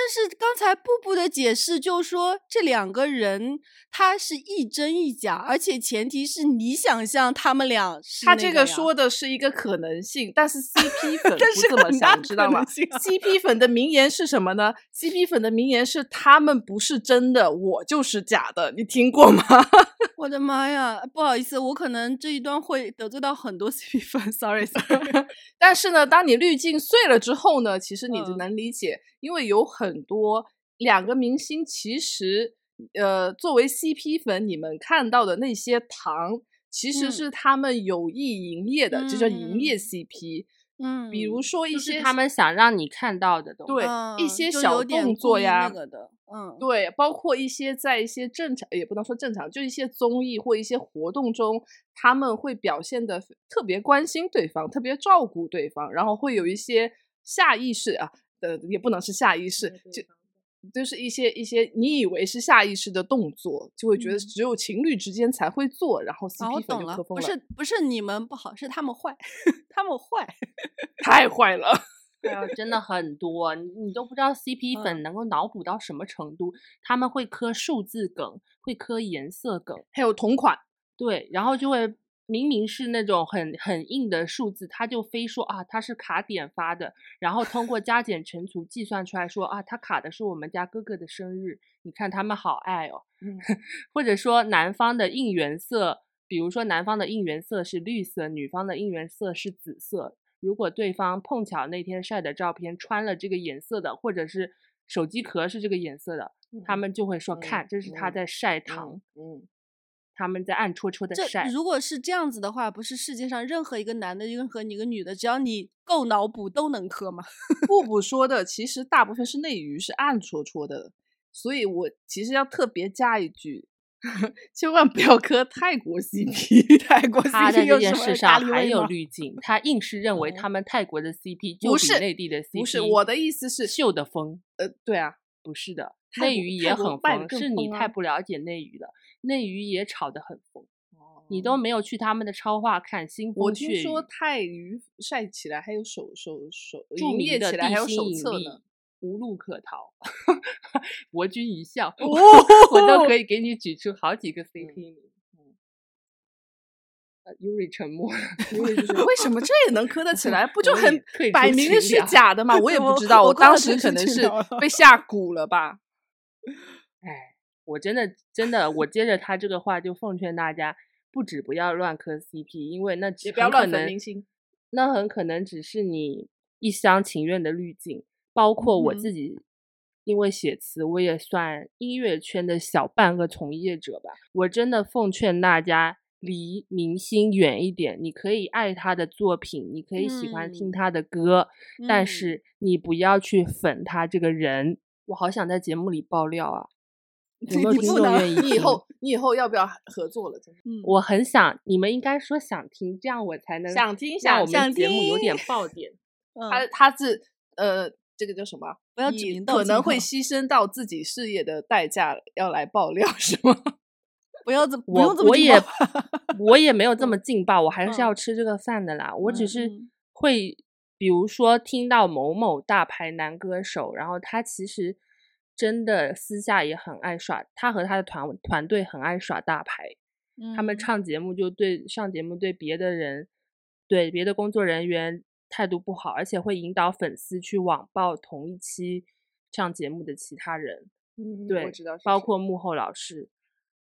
但是刚才布布的解释就说这两个人他是一真一假，而且前提是你想象他们俩是他这个说的是一个可能性，但是 CP 粉但是不这么想，你知道吗？CP 粉的名言是什么呢？CP 粉的名言是他们不是真的，我就是假的，你听过吗？我的妈呀，不好意思，我可能这一段会得罪到很多 CP 粉，sorry sorry。但是呢，当你滤镜碎了之后呢，其实你就嗯能理解，因为有很多两个明星其实，呃，作为 CP 粉，你们看到的那些糖，其实嗯是他们有意营业的，这叫营业嗯 CP。嗯，比如说一就是些他们想让你看到的东西。对嗯一些小动作呀那个的，嗯，对，包括一些在一些正常，也不能说正常，就一些综艺或一些活动中，他们会表现的特别关心对方，特别照顾对方，然后会有一些下意识啊，呃，也不能是下意识，就就是一些一些你以为是下意识的动作，就会觉得嗯只有情侣之间才会做，然后哦，CP 粉就磕疯不是不是你们不好，是他们坏，他们坏。太坏了。哎呦，真的很多，你你都不知道 CP 嗯粉能够脑补到什么程度。他们会磕数字梗，会磕颜色梗，还有同款，对，然后就会明明是那种很很硬的数字，他就非说啊，他是卡点发的，然后通过加减乘除计算出来说啊，他卡的是我们家哥哥的生日，你看他们好爱哦。嗯 或者说男方的应援色，比如说男方的应援色是绿色，女方的应援色是紫色。如果对方碰巧那天晒的照片穿了这个颜色的，或者是手机壳是这个颜色的，他们就会说嗯看，这是他嗯在晒糖，嗯，他们在暗戳戳的晒。如果是这样子的话，不是世界上任何一个男的，任何一个女的，只要你够脑补，都能磕吗？布布说的其实大部分是内娱，是暗戳戳的，所以我其实要特别加一句。千万不要磕泰国 CP，泰国他 CP 在这件事上还有滤镜，他硬是认为嗯他们泰国的 CP 就是内地的 CP 不是我的意思是秀的疯，呃，对啊，不是的，内娱也很是你太不了解内娱了，内娱也炒得很疯，你哦都没有去他们的超话看新我听说雨，泰娱晒起来还有手手手著营业起来还有手册呢。无路可逃，博君一笑，哦我都可以给你举出好几个 CP 名。Yuri 沉默了，因为什么这也能磕得起来？不就很摆明的是假的吗？我也不知道，我我当时可能是被吓蛊了吧。哎，我真的真的，我接着他这个话就奉劝大家，不止不要乱磕 CP，因为那只不要很可乱粉能明星。那很可能只是你一厢情愿的滤镜。包括我嗯自己，因为写词，我也算音乐圈的小半个从业者吧。我真的奉劝大家离明星远一点。你可以爱他的作品，你可以喜欢听嗯他的歌，但嗯是你不要去粉他这个人。我好想在节目里爆料啊！有没有听你不能众愿意听你以后你以后要不要合作了？真的嗯，我很想，你们应该说想听，这样我才能想听让想想我们节目有点爆点。他 嗯他是呃，这个叫什么？可能会牺牲到自己事业的代价要来爆料，是吗？不要这不我用这么我也我也没有这么劲爆，我还是嗯要吃这个饭的啦。我只嗯是嗯会，比如说听到某某大牌男歌手，然后他其实真的私下也很爱耍，他和他的团团队很爱耍大牌。他们嗯唱节目就对上节目对别的人，对别的工作人员态度不好，而且会引导粉丝去网暴同一期上节目的其他人。嗯对，我知道包括幕后老师，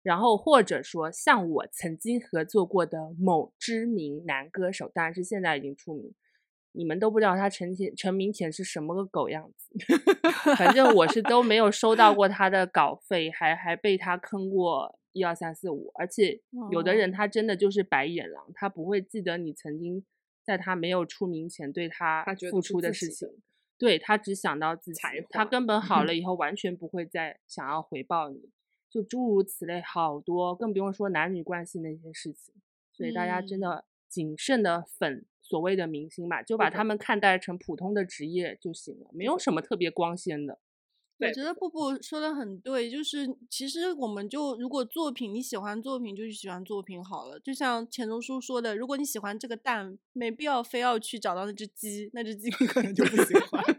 然后或者说像我曾经合作过的某知名男歌手，当然是现在已经出名，你们都不知道他成前成名前是什么个狗样子，反正我是都没有收到过他的稿费，还还被他坑过一二三四五，而且有的人哦他真的就是白眼狼，他不会记得你曾经在他没有出名前对他付出的事情。对他只想到自己，他根本好了 以后完全不会再想要回报你，就诸如此类好多，更不用说男女关系那些事情。所以大家真嗯的谨慎的粉所谓的明星吧，就把他们看待成普通的职业就行了，没有什么特别光鲜的。对我觉得布布说的很对，就是其实我们就如果作品你喜欢作品就去喜欢作品好了，就像钱钟书说的，如果你喜欢这个蛋，没必要非要去找到那只鸡，那只鸡你 可能就不喜欢。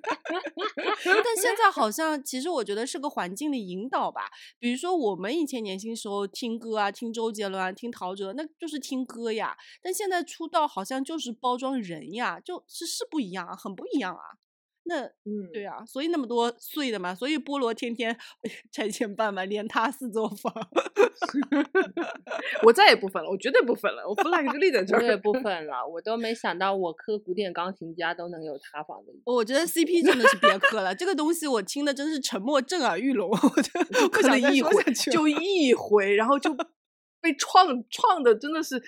但现在好像其实我觉得是个环境的引导吧，比如说我们以前年轻时候听歌啊，听周杰伦啊，听陶喆，那就是听歌呀。但现在出道好像就是包装人呀，就是是不一样啊，很不一样啊。那嗯，对啊，所以那么多碎的嘛，所以菠萝天天 拆迁办嘛，连塌四座房。我再也不粉了，我绝对不粉了，我 flag 就立在这儿。我也不粉了，我都没想到我磕古典钢琴家都能有塌房的。我觉得 CP 真的是别磕了，这个东西我听的真是沉默震耳欲聋，我就不可想一回就一回，然后就被创创的真的是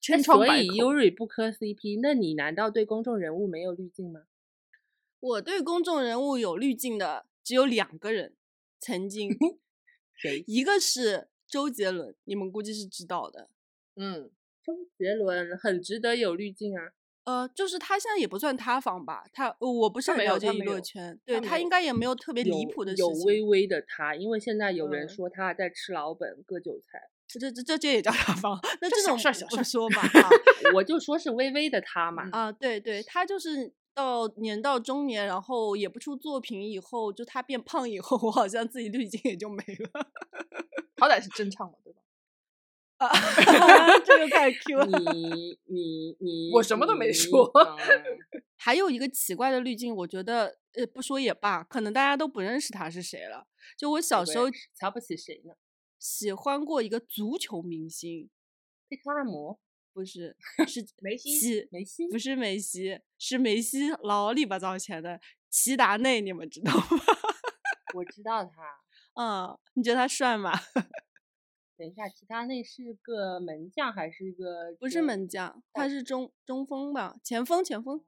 千疮所以百孔。Yuri 不磕 CP，那你难道对公众人物没有滤镜吗？我对公众人物有滤镜的只有两个人，曾经 谁？一个是周杰伦，你们估计是知道的。嗯，周杰伦很值得有滤镜啊。呃，就是他现在也不算塌房吧，他我不是没有很了解娱乐圈，对他应该也没有特别离谱的事有情。微微的塌，因为现在有人嗯说他在吃老本割韭菜，这这这这也叫塌房？那这种事儿小事说吧 啊我就说是微微的塌嘛。啊，对对，他就是到年到中年，然后也不出作品以后，就他变胖以后，我好像自己滤镜也就没了。好歹是真唱嘛，对吧？啊，这个太 Q 了。你 你你，我什么都没说嗯 还有一个奇怪的滤镜，我觉得呃不说也罢，可能大家都不认识他是谁了。就我小时候瞧不起谁呢？喜欢过一个足球明星，贝克汉姆、不是 是梅西梅西不是梅西，是梅西老里巴糟钱的齐达内，你们知道吗？我知道他。嗯，你觉得他帅吗？等一下，齐达内是个门将还是一个？不是门将，他是中中锋吧前锋，前锋。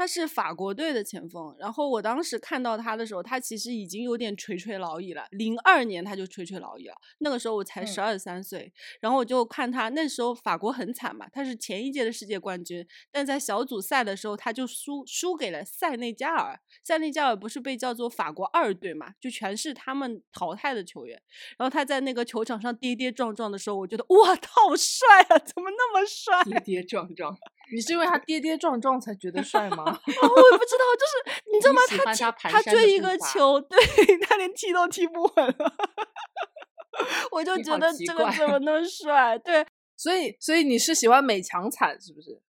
他是法国队的前锋，然后我当时看到他的时候，他其实已经有点垂垂老矣了。零二年他就垂垂老矣了，那个时候我才嗯十二三岁，然后我就看他那时候法国很惨嘛，他是前一届的世界冠军，但在小组赛的时候他就输输给了塞内加尔。塞内加尔不是被叫做法国二队嘛，就全是他们淘汰的球员。然后他在那个球场上跌跌撞撞的时候，我觉得哇，他好帅啊，怎么那么帅？跌跌撞撞。你是因为他跌跌撞撞才觉得帅吗？哦，我也不知道，就是你知道吗？他踢他他追一个球，对他连踢都踢不稳了，我就觉得这个怎么那么帅？对，所以所以你是喜欢美强惨是不是？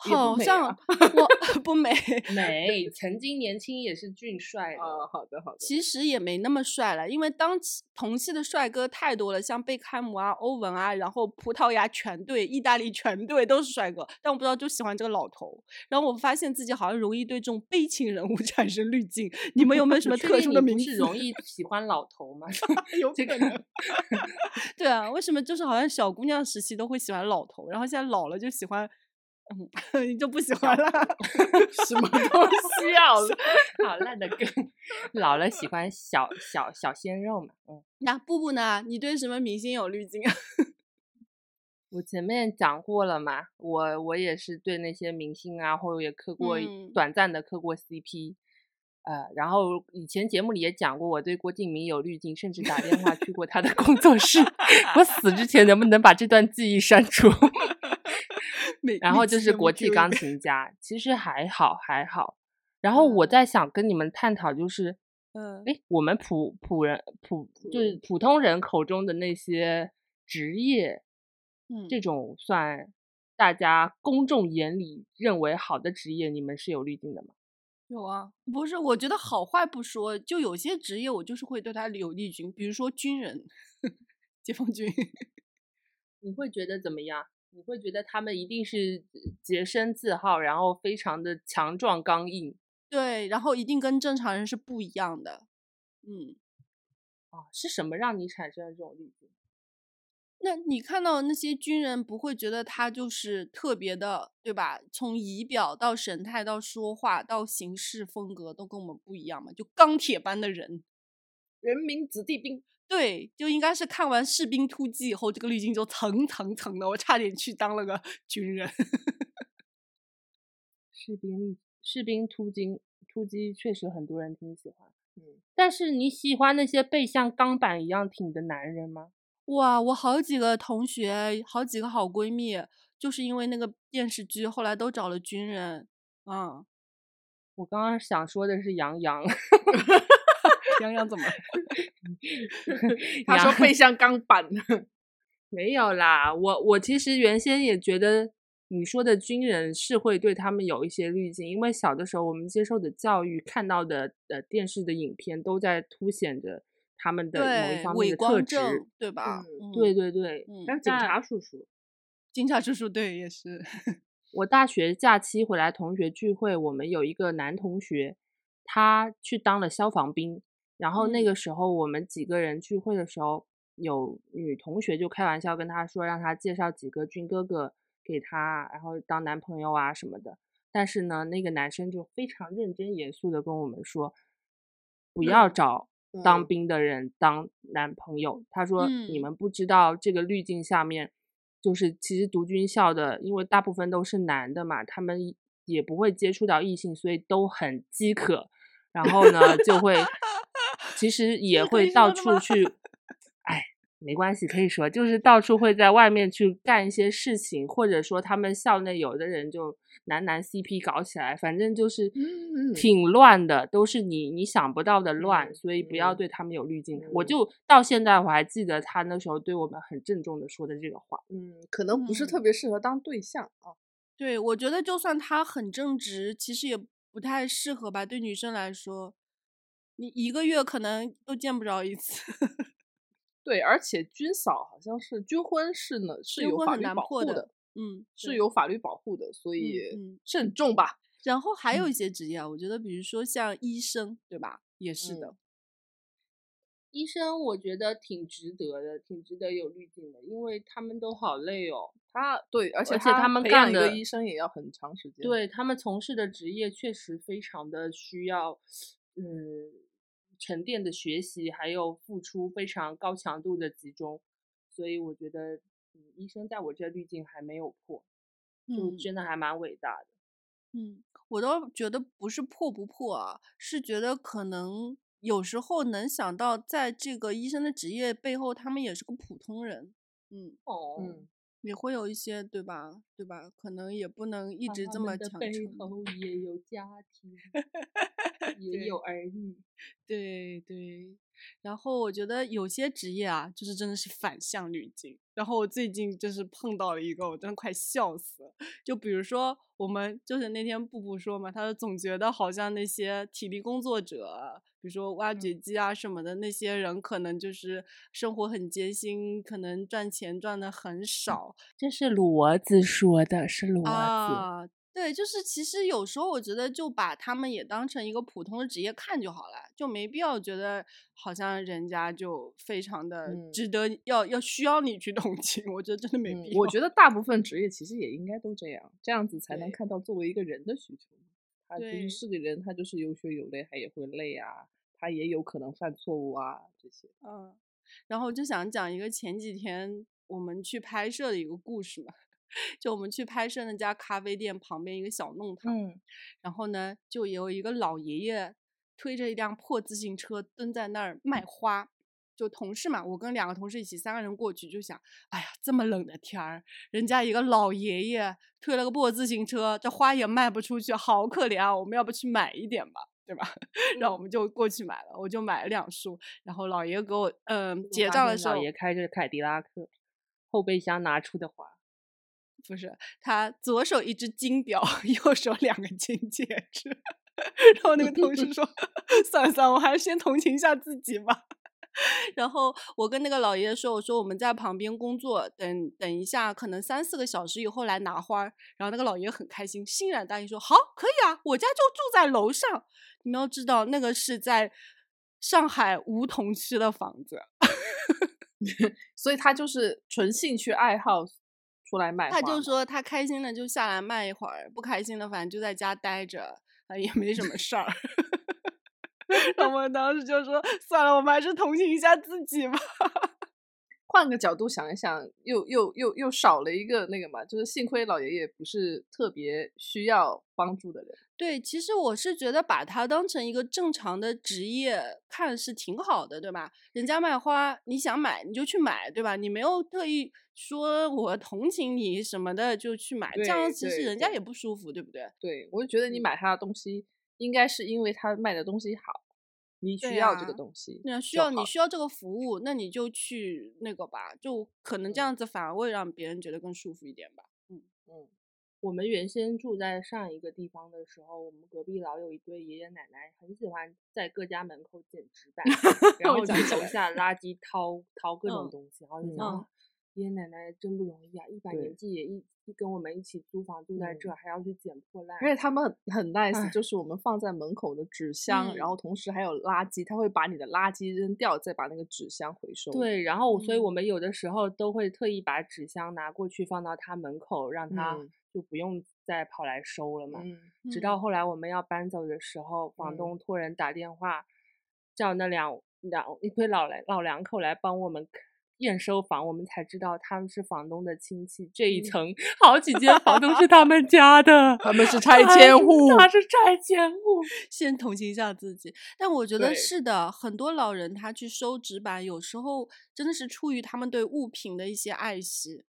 好像啊我 不美，美，曾经年轻也是俊帅的。啊，好的好的。其实也没那么帅了，因为当期同期的帅哥太多了，像贝克汉姆啊、欧文啊，然后葡萄牙全队、意大利全队都是帅哥，但我不知道就喜欢这个老头。然后我发现自己好像容易对这种悲情人物产生滤镜。你们有没有什么特殊的名是字？容易喜欢老头吗？有这个可能。对啊，为什么就是好像小姑娘时期都会喜欢老头，然后现在老了就喜欢，嗯，你就不喜欢了。什么东西啊？好烂的梗，老了喜欢小小小鲜肉嘛。嗯，那布布呢？你对什么明星有滤镜啊？我前面讲过了嘛，我我也是对那些明星啊，或者也磕过嗯短暂的磕过 CP。呃，然后以前节目里也讲过，我对郭敬明有滤镜，甚至打电话去过他的工作室。我死之前能不能把这段记忆删除？每然后就是国际钢琴家，其实还好还好。然后我嗯在想跟你们探讨，就是，嗯哎，我们普普人普就是普通人口中的那些职业，嗯，这种算大家公众眼里认为好的职业，你们是有滤镜的吗？有啊，不是，我觉得好坏不说，就有些职业我就是会对他有滤镜，比如说军人，解放军。你会觉得怎么样？你会觉得他们一定是洁身自好，然后非常的强壮刚硬对，然后一定跟正常人是不一样的。嗯，啊？是什么让你产生了这种滤镜？那你看到那些军人，不会觉得他就是特别的，对吧？从仪表到神态到说话到行事风格都跟我们不一样嘛，就钢铁般的人。人民子弟兵，对，就应该是看完《士兵突击》以后，这个滤镜就层层层的，我差点去当了个军人。士兵士兵突击突击确实很多人挺喜欢，嗯，但是你喜欢那些背像钢板一样挺的男人吗？哇，我好几个同学，好几个好闺蜜，就是因为那个电视剧，后来都找了军人。嗯，我刚刚想说的是杨洋，洋 洋怎么 了？他说杨背像钢板，没有啦，我我其实原先也觉得你说的军人是会对他们有一些滤镜，因为小的时候我们接受的教育、看到的呃电视的影片都在凸显着他们的某一，方面的特质。对吧？嗯对对对，嗯还有警察叔叔，警察叔叔对也是。我大学假期回来同学聚会，我们有一个男同学，他去当了消防兵。然后那嗯。个时候我们几个人聚会的时候，有女同学就开玩笑跟他说，让他介绍几个军哥哥给他，然后当男朋友啊什么的。但是呢，那个男生就非常认真严肃的跟我们说，不要嗯找当嗯兵的人当男朋友。他说你嗯。们不知道这个滤镜下面，就是其实读军校的，因为大部分都是男的嘛，他们也不会接触到异性，所以都很饥渴，然后呢就会其实也会到处去，哎，没关系，可以说就是到处会在外面去干一些事情，或者说他们校内有的人就。男男 CP 搞起来，反正就是挺乱的，都是你你想不到的乱，所以不要对他们有滤镜。我就到现在我还记得他那时候对我们很郑重的说的这个话。嗯，可能不是特别适合当对象啊。对，我觉得就算他很正直，其实也不太适合吧。对女生来说，你一个月可能都见不着一次。对，而且军嫂好像是军婚是呢，是有法律保护的。嗯，是有法律保护的，所以慎重吧。然后还有一些职业啊，我觉得，比如说像医生，对吧？也是的。医生我觉得挺值得的，挺值得有滤镜的，因为他们都好累哦。他对，而且他们干的医生也要很长时间。对他们从事的职业确实非常的需要，嗯，沉淀的学习，还有付出非常高强度的集中，所以我觉得。嗯，医生在我这滤镜还没有破，就真的还蛮伟大的。嗯，我倒觉得不是破不破啊，是觉得可能有时候能想到，在这个医生的职业背后，他们也是个普通人。嗯，哦，嗯。也会有一些，对吧？对吧？可能也不能一直这么强背后也有家庭，也有儿女。对对。然后我觉得有些职业啊，就是真的是反向滤镜。然后我最近就是碰到了一个，我真的快笑死了。就比如说，我们就是那天布布说嘛，他总觉得好像那些体力工作者。比如说挖掘机啊什么的，那些人可能就是生活很艰辛，可能赚钱赚的很少。这是骡子说的，是骡子。啊，对，就是其实有时候我觉得就把他们也当成一个普通的职业看就好了，就没必要觉得好像人家就非常的值得要要需要你去同情。我觉得真的没必要。我觉得大部分职业其实也应该都这样，这样子才能看到作为一个人的需求。他就是是个人，他就是有血有泪，他也会累啊，他也有可能犯错误啊，这些。嗯，然后就想讲一个前几天我们去拍摄的一个故事嘛，就我们去拍摄那家咖啡店旁边一个小弄堂，嗯，然后呢，就有一个老爷爷推着一辆破自行车蹲在那儿卖花。就同事嘛，我跟两个同事一起，三个人过去就想，哎呀，这么冷的天儿，人家一个老爷爷推了个破自行车，这花也卖不出去，好可怜啊！我们要不去买一点吧，对吧？然后我们就过去买了，我就买了两束。然后老爷给我，嗯，结账的时候，老爷开着凯迪拉克，后备箱拿出的花，不是他左手一只金表，右手两个金戒指。然后那个同事说，算了算了，我还是先同情一下自己吧。然后我跟那个老爷爷说：“我说我们在旁边工作，等等一下，可能三四个小时以后来拿花。”然后那个老爷爷很开心，欣然答应说：“好，可以啊，我家就住在楼上。你们要知道，那个是在上海梧桐区的房子，所以他就是纯兴趣爱好出来卖。他就说他开心的就下来卖一会儿，不开心的反正就在家待着，啊，也没什么事儿。”我们当时就说算了，我们还是同情一下自己吧。换个角度想一想，又又又又少了一个那个嘛，就是幸亏老爷爷不是特别需要帮助的人。对，其实我是觉得把它当成一个正常的职业看是挺好的，对吧？人家卖花，你想买你就去买，对吧？你没有特意说我同情你什么的就去买，这样其实人家也不舒服，对不对？对，我就觉得你买他的东西。应该是因为他卖的东西好，你需要这个东西，那需要你需要这个服务，那你就去那个吧，就可能这样子反而会让别人觉得更舒服一点吧。嗯嗯，我们原先住在上一个地方的时候，我们隔壁老有一对爷爷奶奶，很喜欢在各家门口捡纸板，然后去楼下垃圾掏掏各种东西，然后就想。爷爷奶奶真不容易啊！一把年纪也一跟我们一起租房住在这，还要去捡破烂。而且他们很很 nice，就是我们放在门口的纸箱，然后同时还有垃圾，他会把你的垃圾扔掉，再把那个纸箱回收。对，然后所以我们有的时候都会特意把纸箱拿过去放到他门口，让他就不用再跑来收了嘛。直到后来我们要搬走的时候，房东托人打电话叫那两两一对老来老两口来帮我们。验收房，我们才知道他们是房东的亲戚，这一层好几间房都是他们家的，他们是拆迁户，他是拆迁户，先同情一下自己。但我觉得是的，很多老人他去收纸板，有时候真的是出于他们对物品的一些爱惜，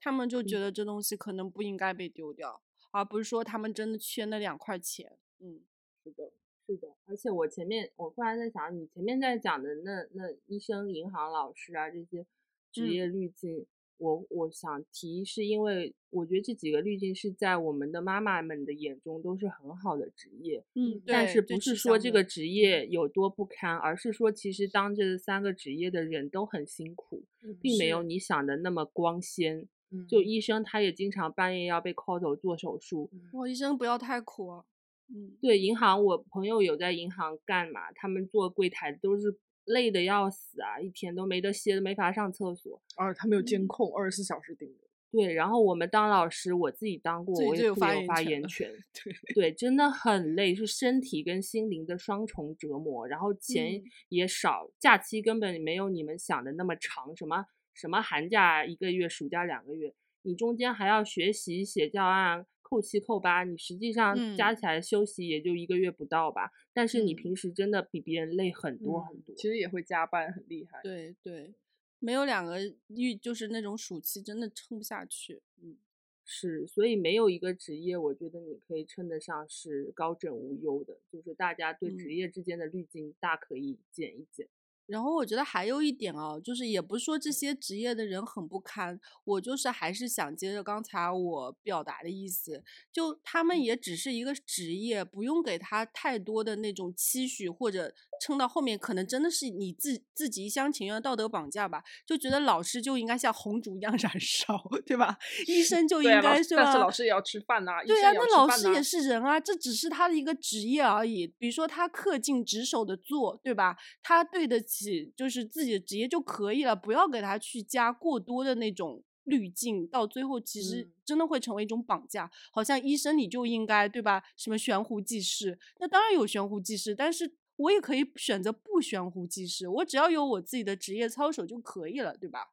他们就觉得这东西可能不应该被丢掉，而不是说他们真的缺那两块钱。嗯，是的。是的，而且我前面我忽然在想，你前面在讲的那那医生、银行老师啊这些职业滤镜，我我想提，是因为我觉得这几个滤镜是在我们的妈妈们的眼中都是很好的职业，嗯，但是不是说这个职业有多不堪，而是说其实当这三个职业的人都很辛苦，并没有你想的那么光鲜。就医生他也经常半夜要被 call 走做手术，哇，医生不要太苦啊。嗯，对，银行我朋友有在银行干嘛，他们做柜台都是累的要死啊，一天都没得歇，都没法上厕所。啊，他们有监控，二十四小时盯着。对，然后我们当老师，我自己当过，我也有发言权。对对，真的很累，是身体跟心灵的双重折磨，然后钱也少，假期根本没有你们想的那么长，什么什么寒假一个月，暑假两个月，你中间还要学习写教案。扣七扣八，你实际上加起来休息也就一个月不到吧。但是你平时真的比别人累很多很多。其实也会加班，很厉害。对对，没有两个遇就是那种暑期真的撑不下去。嗯，是，所以没有一个职业，我觉得你可以称得上是高枕无忧的。就是大家对职业之间的滤镜大可以减一减。然后我觉得还有一点哦，就是也不是说这些职业的人很不堪，我就是还是想接着刚才我表达的意思，就他们也只是一个职业，不用给他太多的那种期许，或者撑到后面可能真的是你自自己一厢情愿的道德绑架吧，就觉得老师就应该像红烛一样 燃烧，对吧？医生就应该是，但是老师也要吃饭呐，对呀，那老师也是人啊，这只是他的一个职业而已，比如说他恪尽职守的做，对吧？他对得起。就是自己的职业就可以了，不要给他去加过多的那种滤镜，到最后其实真的会成为一种绑架。好像医生你就应该对吧？什么悬壶济世，那当然有悬壶济世，但是我也可以选择不悬壶济世，我只要有我自己的职业操守就可以了，对吧？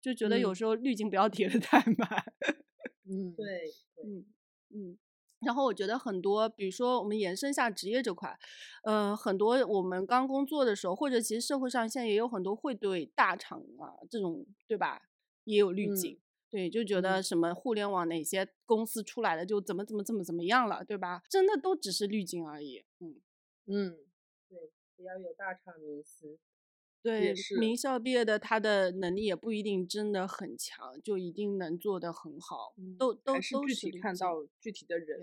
就觉得有时候滤镜不要叠的太 满。嗯，对，嗯嗯。然后我觉得很多，比如说我们延伸下职业这块，呃，很多我们刚工作的时候，或者其实社会上现在也有很多会对大厂啊这种，对吧，也有滤镜，对，就觉得什么互联网哪些公司出来的就怎么怎么怎么怎么样了，对吧？真的都只是滤镜而已，嗯嗯，对，不要有大厂迷思。对，名校毕业的他的能力也不一定真的很强，就一定能做得很好，都都都是具体看到具体的人。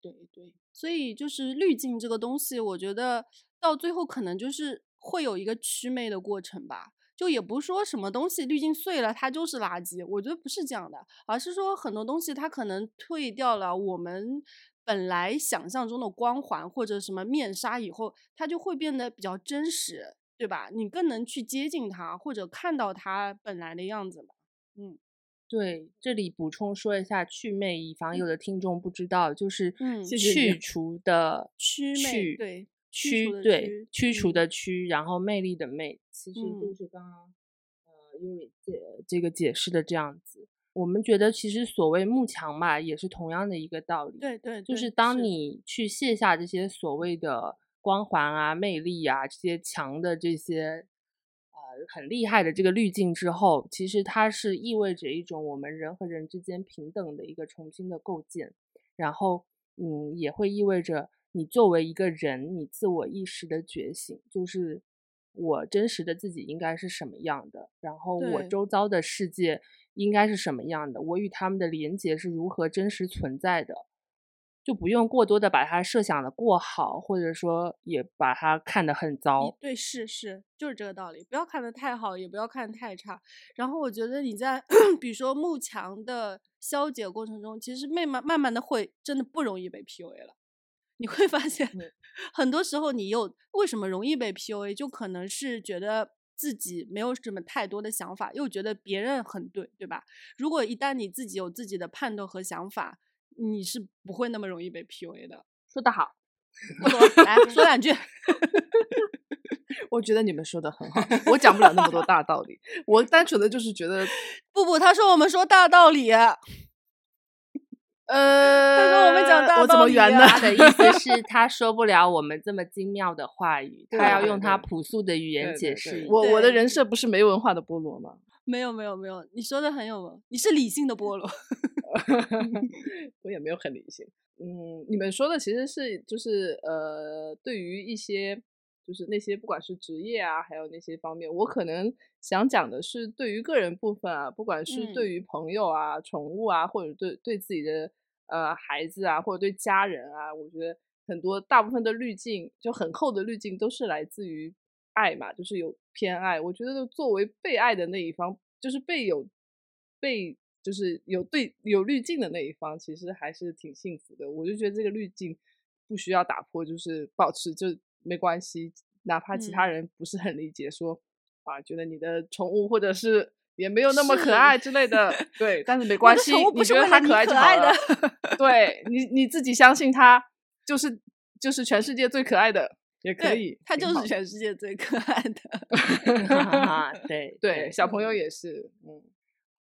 对对，所以就是滤镜这个东西，我觉得到最后可能就是会有一个祛魅的过程吧。就也不是说什么东西滤镜碎了它就是垃圾，我觉得不是这样的，而是说很多东西它可能退掉了我们本来想象中的光环或者什么面纱以后，它就会变得比较真实。对吧？你更能去接近他，或者看到他本来的样子嘛。嗯，对，这里补充说一下祛魅，以防有的听众不知道，就是去除的祛魅，对，驱对驱除的驱，然后魅力的魅，其实就是刚刚呃因为这这个解释的这样子。我们觉得其实所谓慕强嘛，也是同样的一个道理。对对，就是当你去卸下这些所谓的。光环啊，魅力啊，这些强的这些，呃，很厉害的这个滤镜之后，其实它是意味着一种我们人和人之间平等的一个重新的构建，然后，嗯，也会意味着你作为一个人，你自我意识的觉醒，就是我真实的自己应该是什么样的，然后我周遭的世界应该是什么样的，我与他们的连接是如何真实存在的。就不用过多的把它设想的过好，或者说也把它看得很糟。对，是是，就是这个道理。不要看得太好，也不要看得太差。然后我觉得你在 比如说慕强的消解过程中，其实慢慢慢慢的会真的不容易被 PUA 了。你会发现，很多时候你又为什么容易被 PUA，就可能是觉得自己没有什么太多的想法，又觉得别人很对，对吧？如果一旦你自己有自己的判断和想法。你是不会那么容易被 PUA 的，说得好，不多来说两句。我觉得你们说的很好，我讲不了那么多大道理，我单纯的就是觉得，不不，他说我们说大道理。呃，他说我们讲大我怎么圆呢？他的意思是，他说不了我们这么精妙的话语，他要用他朴素的语言解释。我我的人设不是没文化的菠萝吗？没有没有没有，你说的很有，你是理性的菠萝。我也没有很理性。嗯，你们说的其实是就是呃，对于一些就是那些不管是职业啊，还有那些方面，我可能想讲的是对于个人部分啊，不管是对于朋友啊、宠物啊，或者对对自己的。呃，孩子啊，或者对家人啊，我觉得很多大部分的滤镜就很厚的滤镜都是来自于爱嘛，就是有偏爱。我觉得作为被爱的那一方，就是被有被就是有对有滤镜的那一方，其实还是挺幸福的。我就觉得这个滤镜不需要打破，就是保持就没关系，哪怕其他人不是很理解，说啊，觉得你的宠物或者是。也没有那么可爱之类的，对，但是没关系，你觉得它可爱就好了。对你你自己相信它就是就是全世界最可爱的，也可以，他就是全世界最可爱的。对对，小朋友也是。嗯，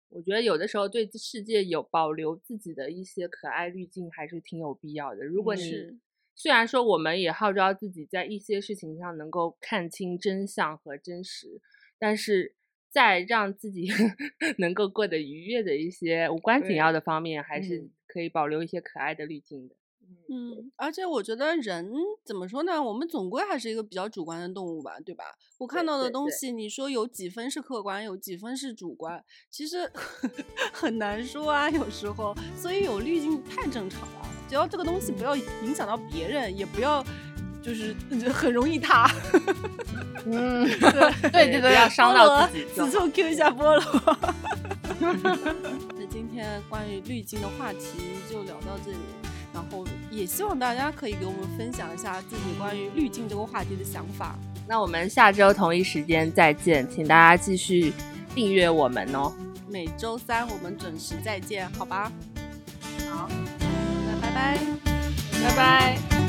我觉得有的时候对世界有保留自己的一些可爱滤镜还是挺有必要的。如果你虽然说我们也号召自己在一些事情上能够看清真相和真实，但是。在让自己 能够过得愉悦的一些无关紧要的方面，还是可以保留一些可爱的滤镜的。嗯，而且我觉得人怎么说呢？我们总归还是一个比较主观的动物吧，对吧？我看到的东西，你说有几分是客观，有几分是主观，其实 很难说啊。有时候，所以有滤镜太正常了。只要这个东西不要影响到别人，也不要。就是 很容易塌，嗯，对对对对，要伤到自己。自从 Q 一下菠萝。那今天关于滤镜的话题就聊到这里，然后也希望大家可以给我们分享一下自己关于滤镜这个话题的想法。那我们下周同一时间再见，请大家继续订阅我们哦。每周三我们准时再见，好吧？好，那拜拜，拜拜。